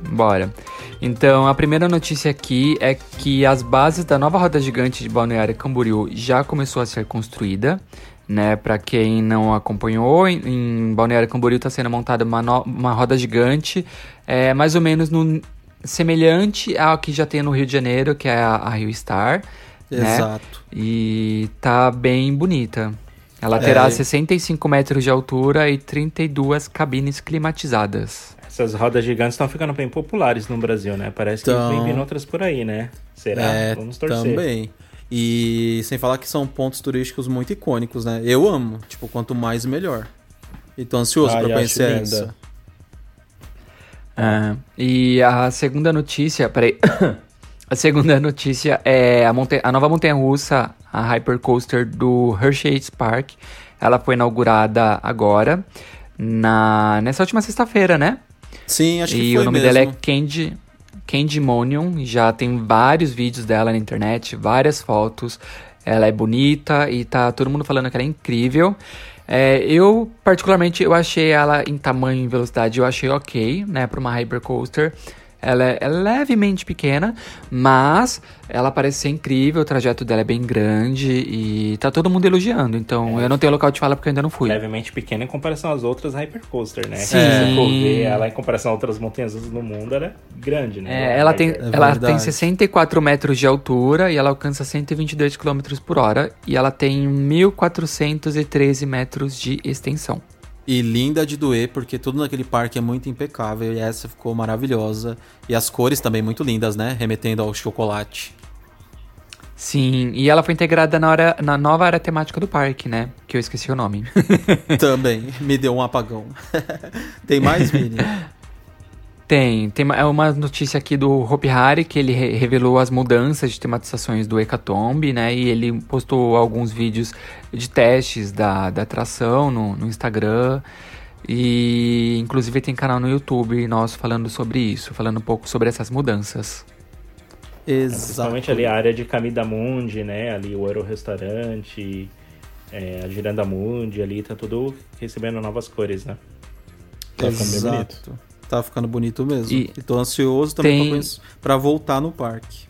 Speaker 4: Bora. Então, a primeira notícia aqui é que as bases da nova roda gigante de Balneário Camboriú já começou a ser construída, né? Para quem não acompanhou, em, em Balneário Camboriú está sendo montada uma, no- uma roda gigante, é, mais ou menos no, semelhante ao que já tem no Rio de Janeiro, que é a, a Rio Star, né?
Speaker 3: Exato.
Speaker 4: E tá bem bonita. Ela terá
Speaker 3: É.
Speaker 4: 65 metros de altura e 32 cabines climatizadas.
Speaker 5: Essas rodas gigantes estão ficando bem populares no Brasil, né? Parece que
Speaker 3: Então-
Speaker 5: vem vindo outras por aí, né? Será?
Speaker 3: É,
Speaker 5: Vamos torcer.
Speaker 3: também. E sem falar que são pontos turísticos muito icônicos, né? Eu amo. Tipo, quanto mais, melhor. E tô ansioso
Speaker 6: Ai,
Speaker 3: pra conhecer essa.
Speaker 4: Ah, e a segunda notícia, peraí. a segunda notícia é a, a nova montanha-russa, a Hypercoaster do Hershey's Park. Ela foi inaugurada agora, na, nessa última sexta-feira, né?
Speaker 3: Sim, acho que
Speaker 4: e
Speaker 3: foi
Speaker 4: o nome
Speaker 3: mesmo.
Speaker 4: dela é Candy, Candymonium. Já tem vários vídeos dela na internet, várias fotos. Ela é bonita e tá todo mundo falando que ela é incrível. É, eu, particularmente, eu achei ela em tamanho e velocidade, eu achei ok, né, pra uma Hypercoaster. Ela é, é levemente pequena, mas ela parece ser incrível, o trajeto dela é bem grande e tá todo mundo elogiando. Então, eu não tenho local de fala porque eu ainda não fui.
Speaker 5: Levemente pequena em comparação às outras Hypercoaster, né?
Speaker 4: Sim.
Speaker 5: Se você for ver ela em comparação a outras montanhas do mundo, ela é grande, né?
Speaker 4: É, ela tem,
Speaker 3: É
Speaker 4: ela tem 64 metros de altura e ela alcança 122 km por hora e ela tem 1.413 metros de extensão.
Speaker 3: E linda de doer, porque tudo naquele parque é muito impecável. E essa ficou maravilhosa. E as cores também muito lindas, né? Remetendo ao chocolate.
Speaker 4: Sim, e ela foi integrada na, hora- na nova área temática do parque, né? Que eu esqueci o nome.
Speaker 3: também. Me deu um apagão. Tem mais, Vini?
Speaker 4: Tem, tem uma- é uma notícia aqui do Hopi Hari que ele re- revelou as mudanças de tematizações do Hecatombe, né? E ele postou alguns vídeos de testes da, da atração no, no Instagram. E inclusive tem canal no YouTube nosso falando sobre isso, falando um pouco sobre essas mudanças.
Speaker 3: Exato.
Speaker 5: Principalmente ali a área de Camida Mundi, né? Ali o Euro Restaurante, é, a Giranda Mundi, ali tá tudo recebendo novas cores, né?
Speaker 6: Tá ficando bem
Speaker 3: Exato.
Speaker 6: bonito.
Speaker 3: Tá ficando bonito mesmo.
Speaker 4: E
Speaker 3: E, tô ansioso também
Speaker 4: tem-
Speaker 3: pra voltar no parque.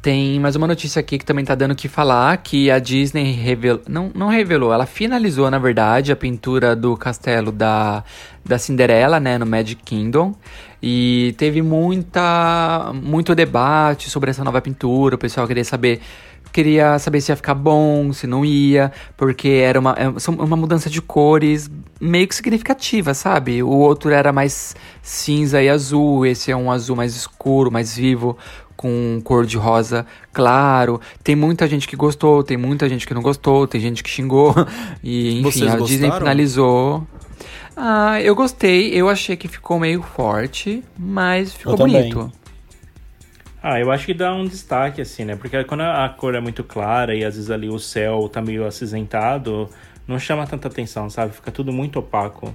Speaker 4: Tem mais uma notícia aqui que também tá dando o que falar, que a Disney revelou, não, não revelou, ela finalizou, na verdade, a pintura do castelo da, da Cinderela, né, no Magic Kingdom. E teve muita, muito debate sobre essa nova pintura, o pessoal queria saber queria saber se ia ficar bom, se não ia, porque era uma, é são uma mudança de cores meio que significativa, sabe? O outro era mais cinza e azul, esse é um azul mais escuro, mais vivo, com cor de rosa claro. Tem muita gente que gostou, tem muita gente que não gostou, tem gente que xingou. E enfim,
Speaker 3: Vocês
Speaker 4: a Disney
Speaker 3: gostaram?
Speaker 4: finalizou. Ah, eu gostei, eu achei que ficou meio forte, mas ficou
Speaker 7: Eu também.
Speaker 5: Ah, eu acho que dá um destaque, assim, né? Porque quando a cor é muito clara e às vezes ali o céu tá meio acinzentado, não chama tanta atenção, sabe? Fica tudo muito opaco.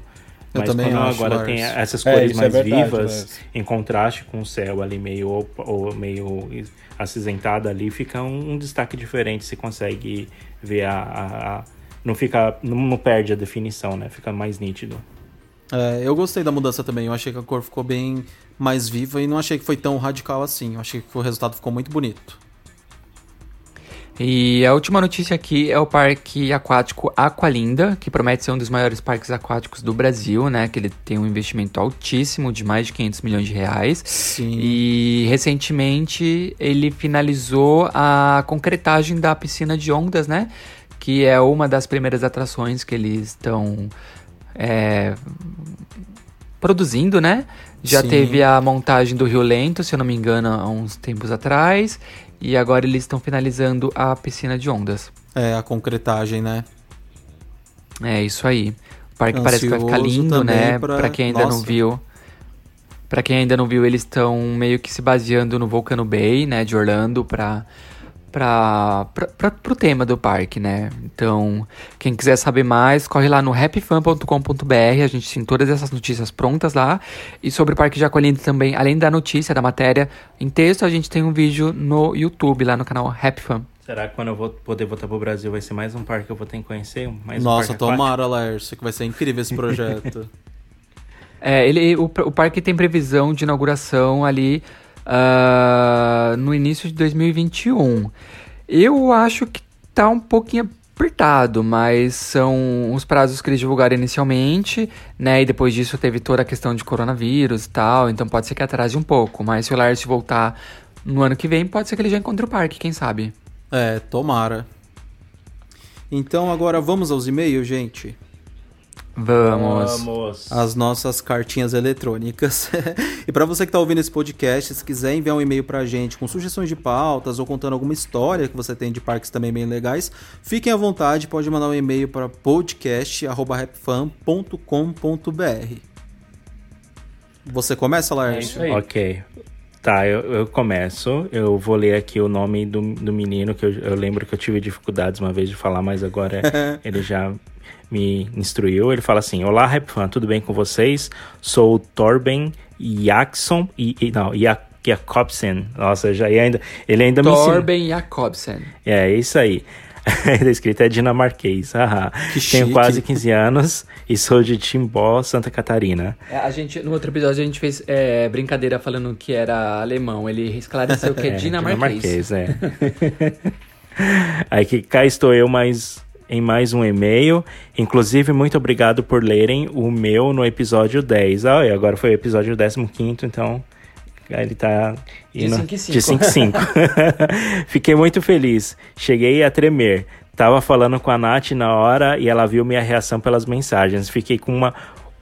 Speaker 3: Eu
Speaker 5: Mas quando
Speaker 3: acho,
Speaker 5: agora
Speaker 3: Lars.
Speaker 5: tem essas
Speaker 7: É,
Speaker 5: cores
Speaker 7: é
Speaker 5: mais
Speaker 7: verdade,
Speaker 5: vivas,
Speaker 7: Lars.
Speaker 5: em contraste com o céu ali meio, ou meio acinzentado ali, fica um, um destaque diferente. Você consegue ver a. a- a- não fica. Não, não perde a definição, né? Fica mais nítido.
Speaker 3: É, eu gostei da mudança também. Eu achei que a cor ficou bem mais viva e não achei que foi tão radical assim. Eu achei que o resultado ficou muito bonito.
Speaker 4: E a última notícia aqui é o parque aquático Aqualinda, que promete ser um dos maiores parques aquáticos do Brasil, né? Que ele tem um investimento altíssimo de mais de 500 milhões de reais.
Speaker 3: Sim.
Speaker 4: E recentemente ele finalizou a concretagem da piscina de ondas, né? Que é uma das primeiras atrações que eles estão é, produzindo, né? Já
Speaker 3: Sim.
Speaker 4: teve a montagem do Rio Lento, se eu não me engano, há uns tempos atrás. E agora eles estão finalizando a piscina de ondas.
Speaker 3: É, a concretagem, né?
Speaker 4: É isso aí. O parque parece que vai ficar
Speaker 3: Ansioso
Speaker 4: lindo, né?
Speaker 3: pra-
Speaker 4: Pra quem ainda não
Speaker 3: Nossa.
Speaker 4: viu. Pra quem ainda não viu, eles estão meio que se baseando no Volcano Bay, né, de Orlando, pra, pra, pro tema do parque, né? Então, quem quiser saber mais, corre lá no happyfan.com.br, a gente tem todas essas notícias prontas lá. E sobre o Parque de também, além da notícia, da matéria, em texto, a gente tem um vídeo no YouTube, lá no canal Happy Fan.
Speaker 5: Será que quando eu vou poder voltar pro Brasil vai ser mais um parque que eu vou ter que conhecer? Mais um
Speaker 3: Nossa,
Speaker 5: aquático?
Speaker 3: tomara, Laércio, que vai ser incrível esse projeto.
Speaker 4: É, ele, o, o parque tem previsão de inauguração ali ah, no início de 2021. Eu acho que tá um pouquinho apertado, mas são os prazos que eles divulgaram inicialmente, né? E depois disso teve toda a questão de coronavírus e tal, então pode ser que atrase um pouco. Mas se o Lars voltar no ano que vem, pode ser que ele já encontre o parque, quem sabe?
Speaker 3: é, tomara. Então agora vamos aos e-mails, gente.
Speaker 4: Vamos.
Speaker 5: Vamos.
Speaker 3: As nossas cartinhas eletrônicas. e para você que tá ouvindo esse podcast, se quiser enviar um e-mail pra gente com sugestões de pautas ou contando alguma história que você tem de parques também bem legais, fiquem à vontade, pode mandar um e-mail para podcast@rapfan.com.br. Você começa,
Speaker 4: É
Speaker 3: Lars?
Speaker 5: Ok. Tá, eu, eu começo. Eu vou ler aqui o nome do, do menino, que eu, eu lembro que eu tive dificuldades uma vez de falar, mas agora ele já me instruiu. Ele fala assim: Olá, Rap Fan, tudo bem com vocês? Sou o Torben Jackson. E, e- não, Jak- Jakobsen. Nossa, já, e ainda, ele ainda me ensinou.
Speaker 4: Torben Jacobsen.
Speaker 5: É, é isso aí. A escrita é dinamarquês.
Speaker 3: Que
Speaker 5: Tenho
Speaker 3: chique.
Speaker 5: quase 15 anos e sou de Timbó, Santa Catarina.
Speaker 4: É, a gente, no outro episódio a gente fez é, brincadeira falando que era alemão. Ele esclareceu que é, dinamarquês.
Speaker 5: é. Aí que cá estou eu mais em mais um e-mail. Inclusive, muito obrigado por lerem o meu no episódio 10. Ah, e agora foi o episódio 15, então ele tá
Speaker 4: De
Speaker 5: indo de 5 em 5. Fiquei muito feliz. Cheguei a tremer. Tava falando com a Nath na hora e ela viu minha reação pelas mensagens. Fiquei com uma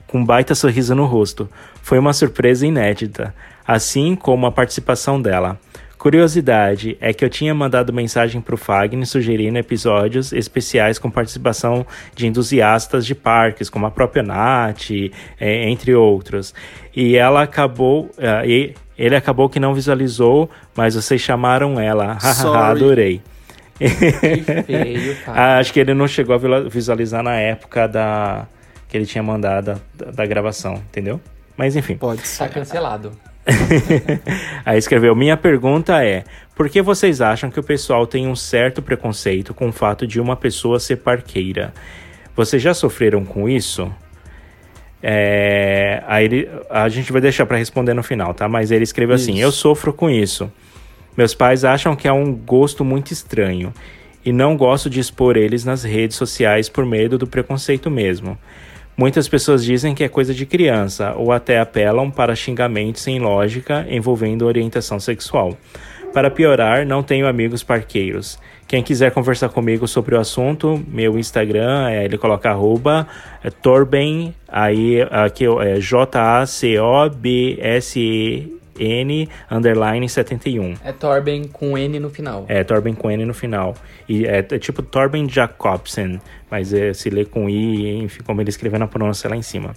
Speaker 5: com um baita sorriso no rosto. Foi uma surpresa inédita, assim como a participação dela. Curiosidade é que eu tinha mandado mensagem pro Fagner sugerindo episódios especiais com participação de entusiastas de parques, como a própria Nath, eh, entre outros. E ela acabou. e ele acabou que não visualizou, mas vocês chamaram ela. Adorei.
Speaker 4: Que feio, cara.
Speaker 5: Acho que ele não chegou a visualizar na época da que ele tinha mandado da, da gravação, entendeu? Mas enfim.
Speaker 3: Pode ser.
Speaker 4: Tá cancelado.
Speaker 5: Aí escreveu: Minha pergunta é: por que vocês acham que o pessoal tem um certo preconceito com o fato de uma pessoa ser parqueira? Vocês já sofreram com isso? É, aí ele, a gente vai deixar para responder no final, tá? Mas ele escreveu assim:
Speaker 3: Isso.
Speaker 5: Eu sofro com isso. Meus pais acham que é um gosto muito estranho e não gosto de expor eles nas redes sociais por medo do preconceito mesmo. Muitas pessoas dizem que é coisa de criança ou até apelam para xingamentos sem lógica envolvendo orientação sexual. Para piorar, não tenho amigos parqueiros. Quem quiser conversar comigo sobre o assunto, meu Instagram é ele coloca arroba é, Torben, aí aqui é J-A-C-O-B-S-E N underline 71.
Speaker 4: É Torben com N no final.
Speaker 5: É, Torben com N no final. E é, é tipo Torben Jacobsen, mas é, se lê com I, enfim, como ele escreveu na pronúncia lá em cima.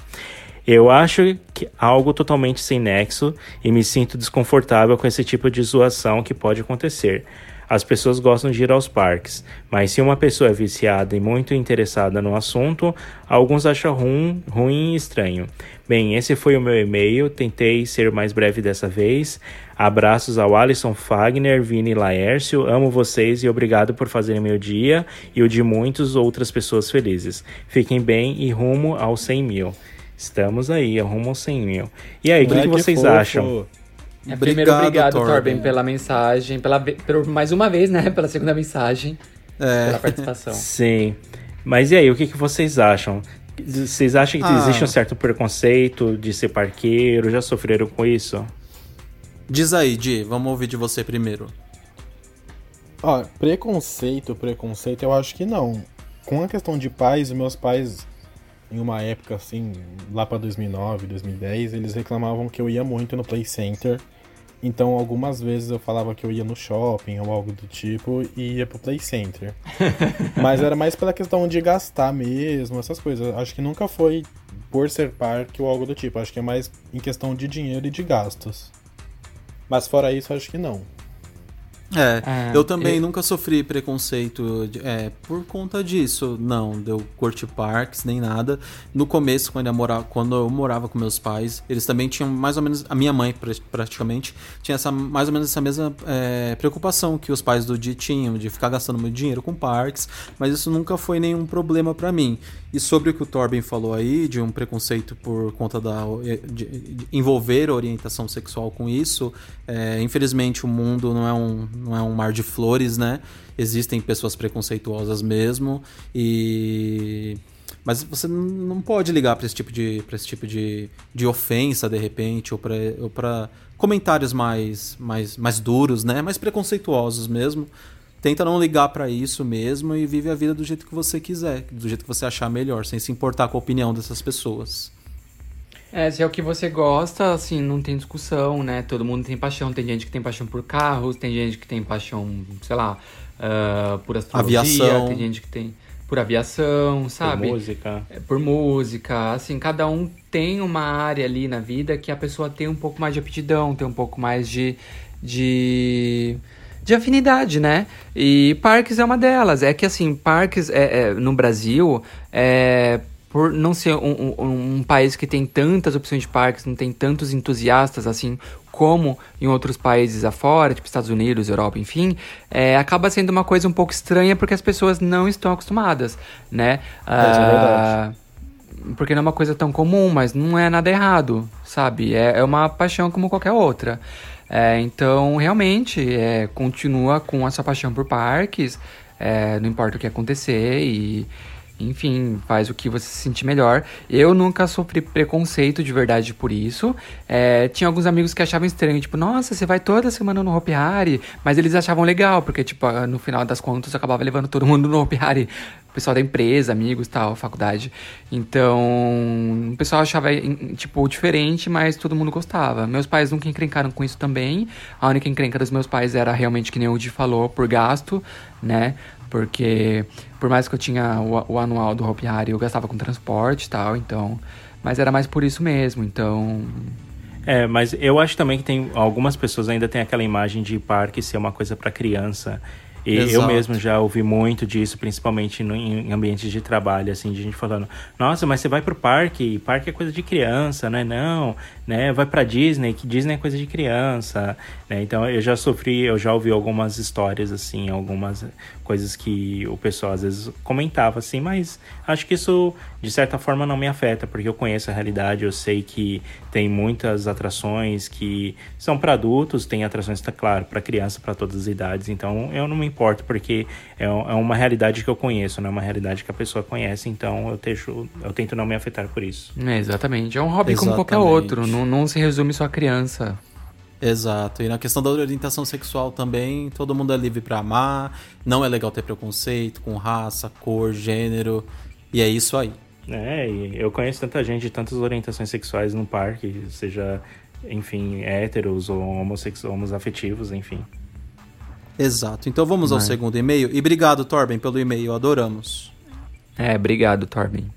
Speaker 5: Eu acho que algo totalmente sem nexo e me sinto desconfortável com esse tipo de zoação que pode acontecer. As pessoas gostam de ir aos parques, mas se uma pessoa é viciada e muito interessada no assunto, alguns acham ruim, ruim e estranho. Bem, esse foi o meu e-mail, tentei ser mais breve dessa vez. Abraços ao Alisson Fagner, Vini Laércio, amo vocês e obrigado por fazerem meu dia e o de muitas outras pessoas felizes. Fiquem bem e rumo aos 100 mil. Estamos aí, rumo aos 100 mil. E aí, o que, que, vocês
Speaker 6: fofo.
Speaker 5: acham?
Speaker 4: É, primeiro, obrigado, Torben. Torben, pela mensagem, pela, por mais uma vez, né? Pela segunda mensagem,
Speaker 3: é.
Speaker 4: pela participação.
Speaker 5: Sim. Mas e aí, o que, que vocês acham? Vocês acham que ah. existe um certo preconceito de ser parqueiro? Já sofreram com isso?
Speaker 3: Diz aí, Di, vamos ouvir de você primeiro.
Speaker 6: Ó, preconceito, preconceito, eu acho que não. Com a questão de pais, meus pais em uma época assim, lá para 2009, 2010, eles reclamavam que eu ia muito no Play Center. Então, algumas vezes eu falava que eu ia no shopping ou algo do tipo e ia pro Play Center. Mas era mais pela questão de gastar mesmo, essas coisas. Acho que nunca foi por ser parque ou algo do tipo. Acho que é mais em questão de dinheiro e de gastos. Mas fora isso, acho que não.
Speaker 3: É, ah, eu também eu... nunca sofri preconceito é, por conta disso. Não, deu curtir parques nem nada. No começo, quando eu, morava, quando eu morava com meus pais, eles também tinham mais ou menos. A minha mãe, praticamente, tinha essa, mais ou menos essa mesma é, preocupação que os pais do dia tinham, de ficar gastando muito dinheiro com parques, mas isso nunca foi nenhum problema para mim. E sobre o que o Torben falou aí, de um preconceito por conta da. de, de envolver a orientação sexual com isso, é, infelizmente o mundo não é um não é um mar de flores, né? Existem pessoas preconceituosas mesmo e mas você não pode ligar para esse tipo de para esse tipo de, de ofensa de repente ou para comentários mais mais mais duros, né? Mais preconceituosos mesmo. Tenta não ligar para isso mesmo e vive a vida do jeito que você quiser, do jeito que você achar melhor, sem se importar com a opinião dessas pessoas.
Speaker 4: É, se é o que você gosta, assim, não tem discussão, né? Todo mundo tem paixão. Tem gente que tem paixão por carros, tem gente que tem paixão, sei lá, uh, por astrologia,
Speaker 3: aviação.
Speaker 4: tem gente que tem por aviação, sabe?
Speaker 5: Por música.
Speaker 4: É, por música. Assim, cada um tem uma área ali na vida que a pessoa tem um pouco mais de aptidão, tem um pouco mais de. de de afinidade, né? E parques é uma delas. É que assim, parques é, é no Brasil, é, por não ser um, um, um, país que tem tantas opções de parques, não tem tantos entusiastas assim como em outros países afora, tipo Estados Unidos, Europa, enfim, é, acaba sendo uma coisa um pouco estranha porque as pessoas não estão acostumadas, né?
Speaker 6: É, é verdade.
Speaker 4: Uh, porque não é uma coisa tão comum, mas não é nada errado, sabe? É, é uma paixão como qualquer outra. É, então, realmente, é, continua com essa paixão por parques, é, não importa o que acontecer e enfim, faz o que você se sentir melhor. Eu nunca sofri preconceito de verdade por isso. É, tinha alguns amigos que achavam estranho, tipo, nossa, você vai toda semana no Hopi Hari, mas eles achavam legal, porque, tipo, no final das contas eu acabava levando todo mundo no Hopi Hari. O pessoal da empresa, amigos tal, faculdade. Então, o pessoal achava, tipo, diferente, mas todo mundo gostava. Meus pais nunca encrencaram com isso também. A única encrenca dos meus pais era realmente, que nem o Di falou, por gasto, né? Porque por mais que eu tinha o, o anual do Hopi Hari, eu gastava com transporte e tal, então. Mas era mais por isso mesmo, então.
Speaker 5: É, mas eu acho também que tem algumas pessoas ainda têm aquela imagem de parque ser uma coisa para criança. E Exato. eu mesmo já ouvi muito disso, principalmente no, em ambientes de trabalho, assim, de gente falando, nossa, mas você vai pro parque, parque é coisa de criança, né? Não, né? Vai pra Disney, que Disney é coisa de criança, né? Então eu já sofri, eu já ouvi algumas histórias, assim, algumas coisas que o pessoal às vezes comentava, assim, mas acho que isso de certa forma não me afeta, porque eu conheço a realidade, eu sei que tem muitas atrações que são para adultos, tem atrações, tá claro, para criança, para todas as idades, então eu não me importo, porque é, é uma realidade que eu conheço, não é uma realidade que a pessoa conhece, então eu, deixo, eu tento não me afetar por isso.
Speaker 4: É, exatamente, é um hobby exatamente. como qualquer outro, não, não se resume só a criança.
Speaker 3: Exato. E na questão da orientação sexual também, todo mundo é livre para amar. Não é legal ter preconceito com raça, cor, gênero. E é isso aí.
Speaker 5: É, e eu conheço tanta gente de tantas orientações sexuais no parque, seja enfim, héteros ou homossexuais, homoafetivos, enfim.
Speaker 3: Exato. Então vamos ao
Speaker 4: Mas-
Speaker 3: segundo e-mail. E obrigado, Torben, pelo e-mail. Adoramos.
Speaker 4: É, obrigado, Torben.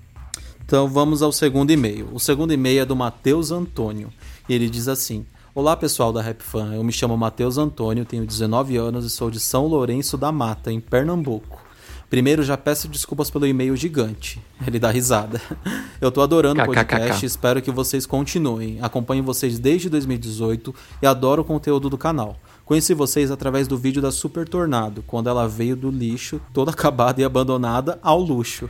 Speaker 3: Então vamos ao segundo e-mail. O segundo e-mail é do Matheus Antônio. E ele diz assim: Olá pessoal da Rap Fan, eu me chamo Matheus Antônio, tenho 19 anos e sou de São Lourenço da Mata, em Pernambuco. Primeiro já peço desculpas pelo e-mail gigante. Ele dá risada. Eu tô adorando o podcast e espero que vocês continuem. Acompanho vocês desde 2018 e adoro o conteúdo do canal. Conheci vocês através do vídeo da Super Tornado, quando ela veio do lixo, toda acabada e abandonada, ao luxo.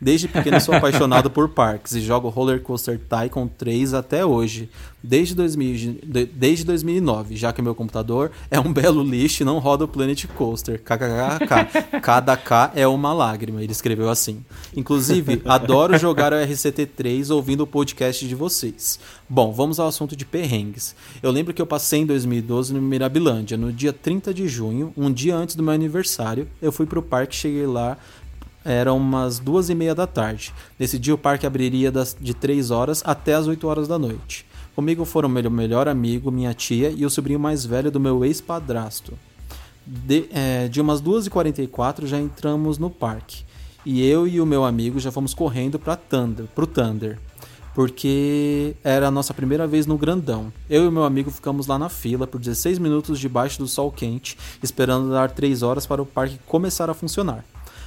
Speaker 3: Desde pequeno sou apaixonado por parques e jogo Roller Coaster Tycoon 3 até hoje, desde, 2000, de- desde 2009, já que meu computador é um belo lixo e não roda o Planet Coaster. KKKK. Cada K é uma lágrima, ele escreveu assim. Inclusive, adoro jogar o RCT3 ouvindo o podcast de vocês. Bom, vamos ao assunto de perrengues. Eu lembro que eu passei em 2012 no Mirabilândia, no dia 30 de junho, um dia antes do meu aniversário. Eu fui pro parque, cheguei lá, eram umas duas e meia da tarde. Nesse dia o parque abriria das, de 3 horas até as 8 horas da noite. Comigo foram meu melhor amigo, minha tia e o sobrinho mais velho do meu ex-padrasto. De, é, de umas 2h44 já entramos no parque. E eu e o meu amigo já fomos correndo para Thunder, pro Thunder. Porque era a nossa primeira vez no grandão. Eu e meu amigo ficamos lá na fila por 16 minutos debaixo do sol quente, esperando dar 3 horas para o parque começar a funcionar.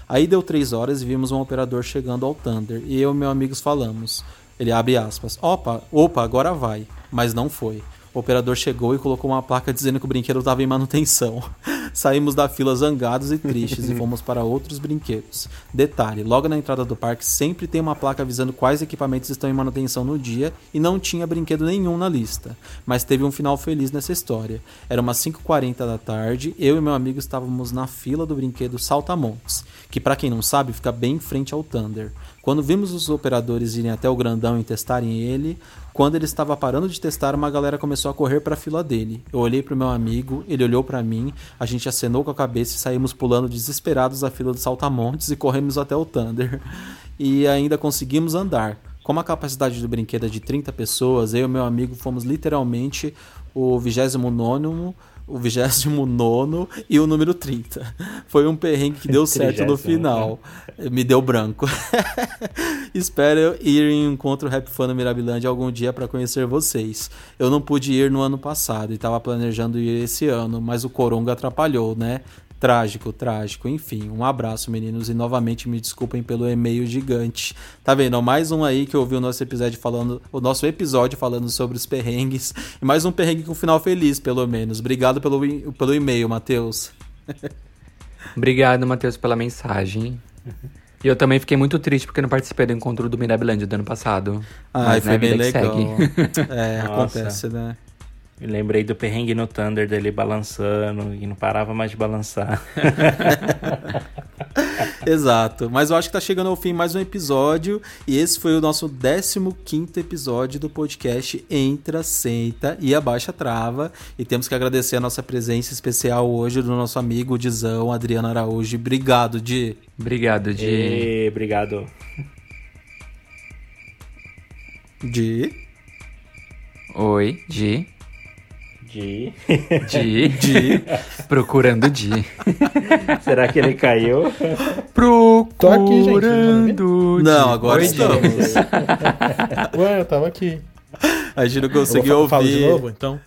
Speaker 3: Aí deu 3 horas e vimos um operador chegando ao Thunder. E eu e meu amigos falamos. Ele abre aspas. Opa, opa, agora vai. Mas não foi. O operador chegou e colocou uma placa dizendo que o brinquedo estava em manutenção. Saímos da fila zangados e tristes e fomos para outros brinquedos. Detalhe: logo na entrada do parque sempre tem uma placa avisando quais equipamentos estão em manutenção no dia e não tinha brinquedo nenhum na lista. Mas teve um final feliz nessa história. Era umas 5h40 da tarde, eu e meu amigo estávamos na fila do brinquedo Saltamontes, que para quem não sabe fica bem em frente ao Thunder. Quando vimos os operadores irem até o grandão e testarem ele, quando ele estava parando de testar, uma galera começou a correr para a fila dele. Eu olhei para o meu amigo, ele olhou para mim, a gente acenou com a cabeça e saímos pulando desesperados da fila do Saltamontes e corremos até o Thunder. E ainda conseguimos andar. Como a capacidade do brinquedo é de 30 pessoas, eu e meu amigo fomos literalmente o 29 o 29 e o número 30. Foi um perrengue que deu certo no
Speaker 5: Trigésimo,
Speaker 3: final. Me deu branco. Espero ir em um encontro Rap Fan no Mirabilândia algum dia para conhecer vocês. Eu não pude ir no ano passado e estava planejando ir esse ano, mas o Coronga atrapalhou, né? Trágico, trágico. Enfim, um abraço, meninos, e novamente me desculpem pelo e-mail gigante. Tá vendo? Mais um aí que ouviu o nosso episódio falando, o nosso episódio falando sobre os perrengues. E mais um perrengue com final feliz, pelo menos. Obrigado pelo, pelo e-mail, Matheus.
Speaker 4: Obrigado, Matheus, pela mensagem. E eu também fiquei muito triste porque não participei do encontro do Mirabilândia do ano passado. Mas,
Speaker 3: foi
Speaker 4: né,
Speaker 3: bem legal.
Speaker 4: segue.
Speaker 3: É,
Speaker 5: Nossa.
Speaker 3: acontece, né?
Speaker 5: Me lembrei do perrengue no Thunder dele balançando e não parava mais de balançar.
Speaker 3: Exato. Mas eu acho que tá chegando ao fim mais um episódio. E esse foi o nosso 15 episódio do podcast Entra, Senta e Abaixa Trava. E temos que agradecer a nossa presença especial hoje do nosso amigo Dizão, Adriano Araújo. Obrigado, Di.
Speaker 4: Obrigado, Di.
Speaker 5: E, obrigado.
Speaker 3: Di.
Speaker 4: Oi, Di.
Speaker 5: De...
Speaker 4: Di.
Speaker 3: Di.
Speaker 4: Procurando Di.
Speaker 5: Será que ele caiu?
Speaker 7: Tô aqui, gente,
Speaker 4: Procurando Di.
Speaker 3: Não, agora
Speaker 4: Oi, Di.
Speaker 3: estamos.
Speaker 7: Ué, eu tava aqui.
Speaker 3: A gente não conseguiu
Speaker 7: fa- falo de
Speaker 3: ouvir.
Speaker 7: novo, então?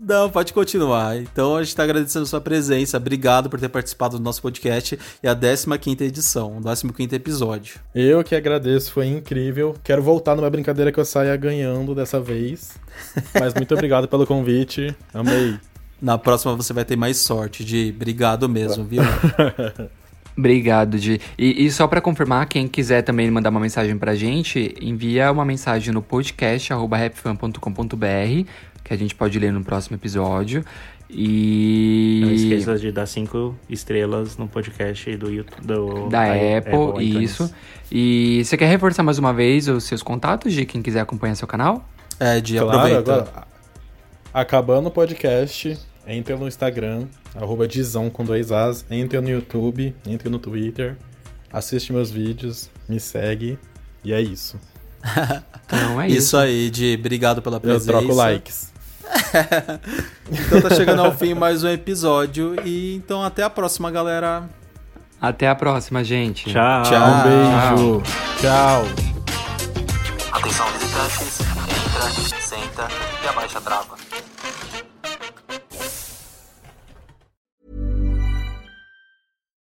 Speaker 3: Não, pode continuar. Então a gente está agradecendo a sua presença. Obrigado por ter participado do nosso podcast e a 15 edição, o 15 episódio.
Speaker 7: Eu que agradeço, foi incrível. Quero voltar numa brincadeira que eu saia ganhando dessa vez. Mas muito obrigado pelo convite. Amei.
Speaker 3: Na próxima você vai ter mais sorte, de obrigado mesmo, viu?
Speaker 4: Obrigado, Di. E, e só pra confirmar, quem quiser também mandar uma mensagem pra gente, envia uma mensagem no podcast arroba rapfan.com.br, que a gente pode ler no próximo episódio. E.
Speaker 5: Não esqueça de dar cinco estrelas no podcast do YouTube. Do,
Speaker 4: Da
Speaker 5: i-
Speaker 4: Apple,
Speaker 5: iTunes.
Speaker 4: isso. E você quer reforçar mais uma vez os seus contatos de quem quiser acompanhar seu canal?
Speaker 3: É, de
Speaker 7: Claro,
Speaker 3: aproveita.
Speaker 7: agora. Acabando o podcast, entre no Instagram, arroba Dizão com dois As, entre no YouTube, entre no Twitter, assiste meus vídeos, me segue. E é isso.
Speaker 4: Então é
Speaker 3: Isso
Speaker 4: isso.
Speaker 3: aí, de obrigado pela
Speaker 7: Eu
Speaker 3: presença.
Speaker 7: troco likes.
Speaker 3: então tá chegando ao fim mais um episódio. E então até a próxima, galera.
Speaker 4: Até a próxima, gente.
Speaker 5: Tchau.
Speaker 3: Tchau.
Speaker 7: Um beijo. Tchau.
Speaker 2: Atenção, visitantes. Entra, senta e abaixa a trava.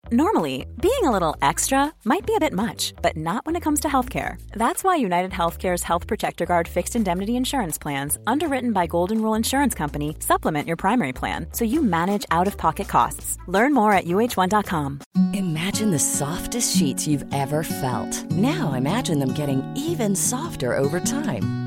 Speaker 8: Normally, being a little extra might be a bit much, but not when it comes to healthcare. That's why United Healthcare's Health Protector Guard fixed indemnity insurance plans, underwritten by Golden Rule Insurance Company, supplement your primary plan so you manage out of pocket costs. Learn more at uh1.com.
Speaker 1: Imagine the softest sheets you've ever felt. Now imagine them getting even softer over time.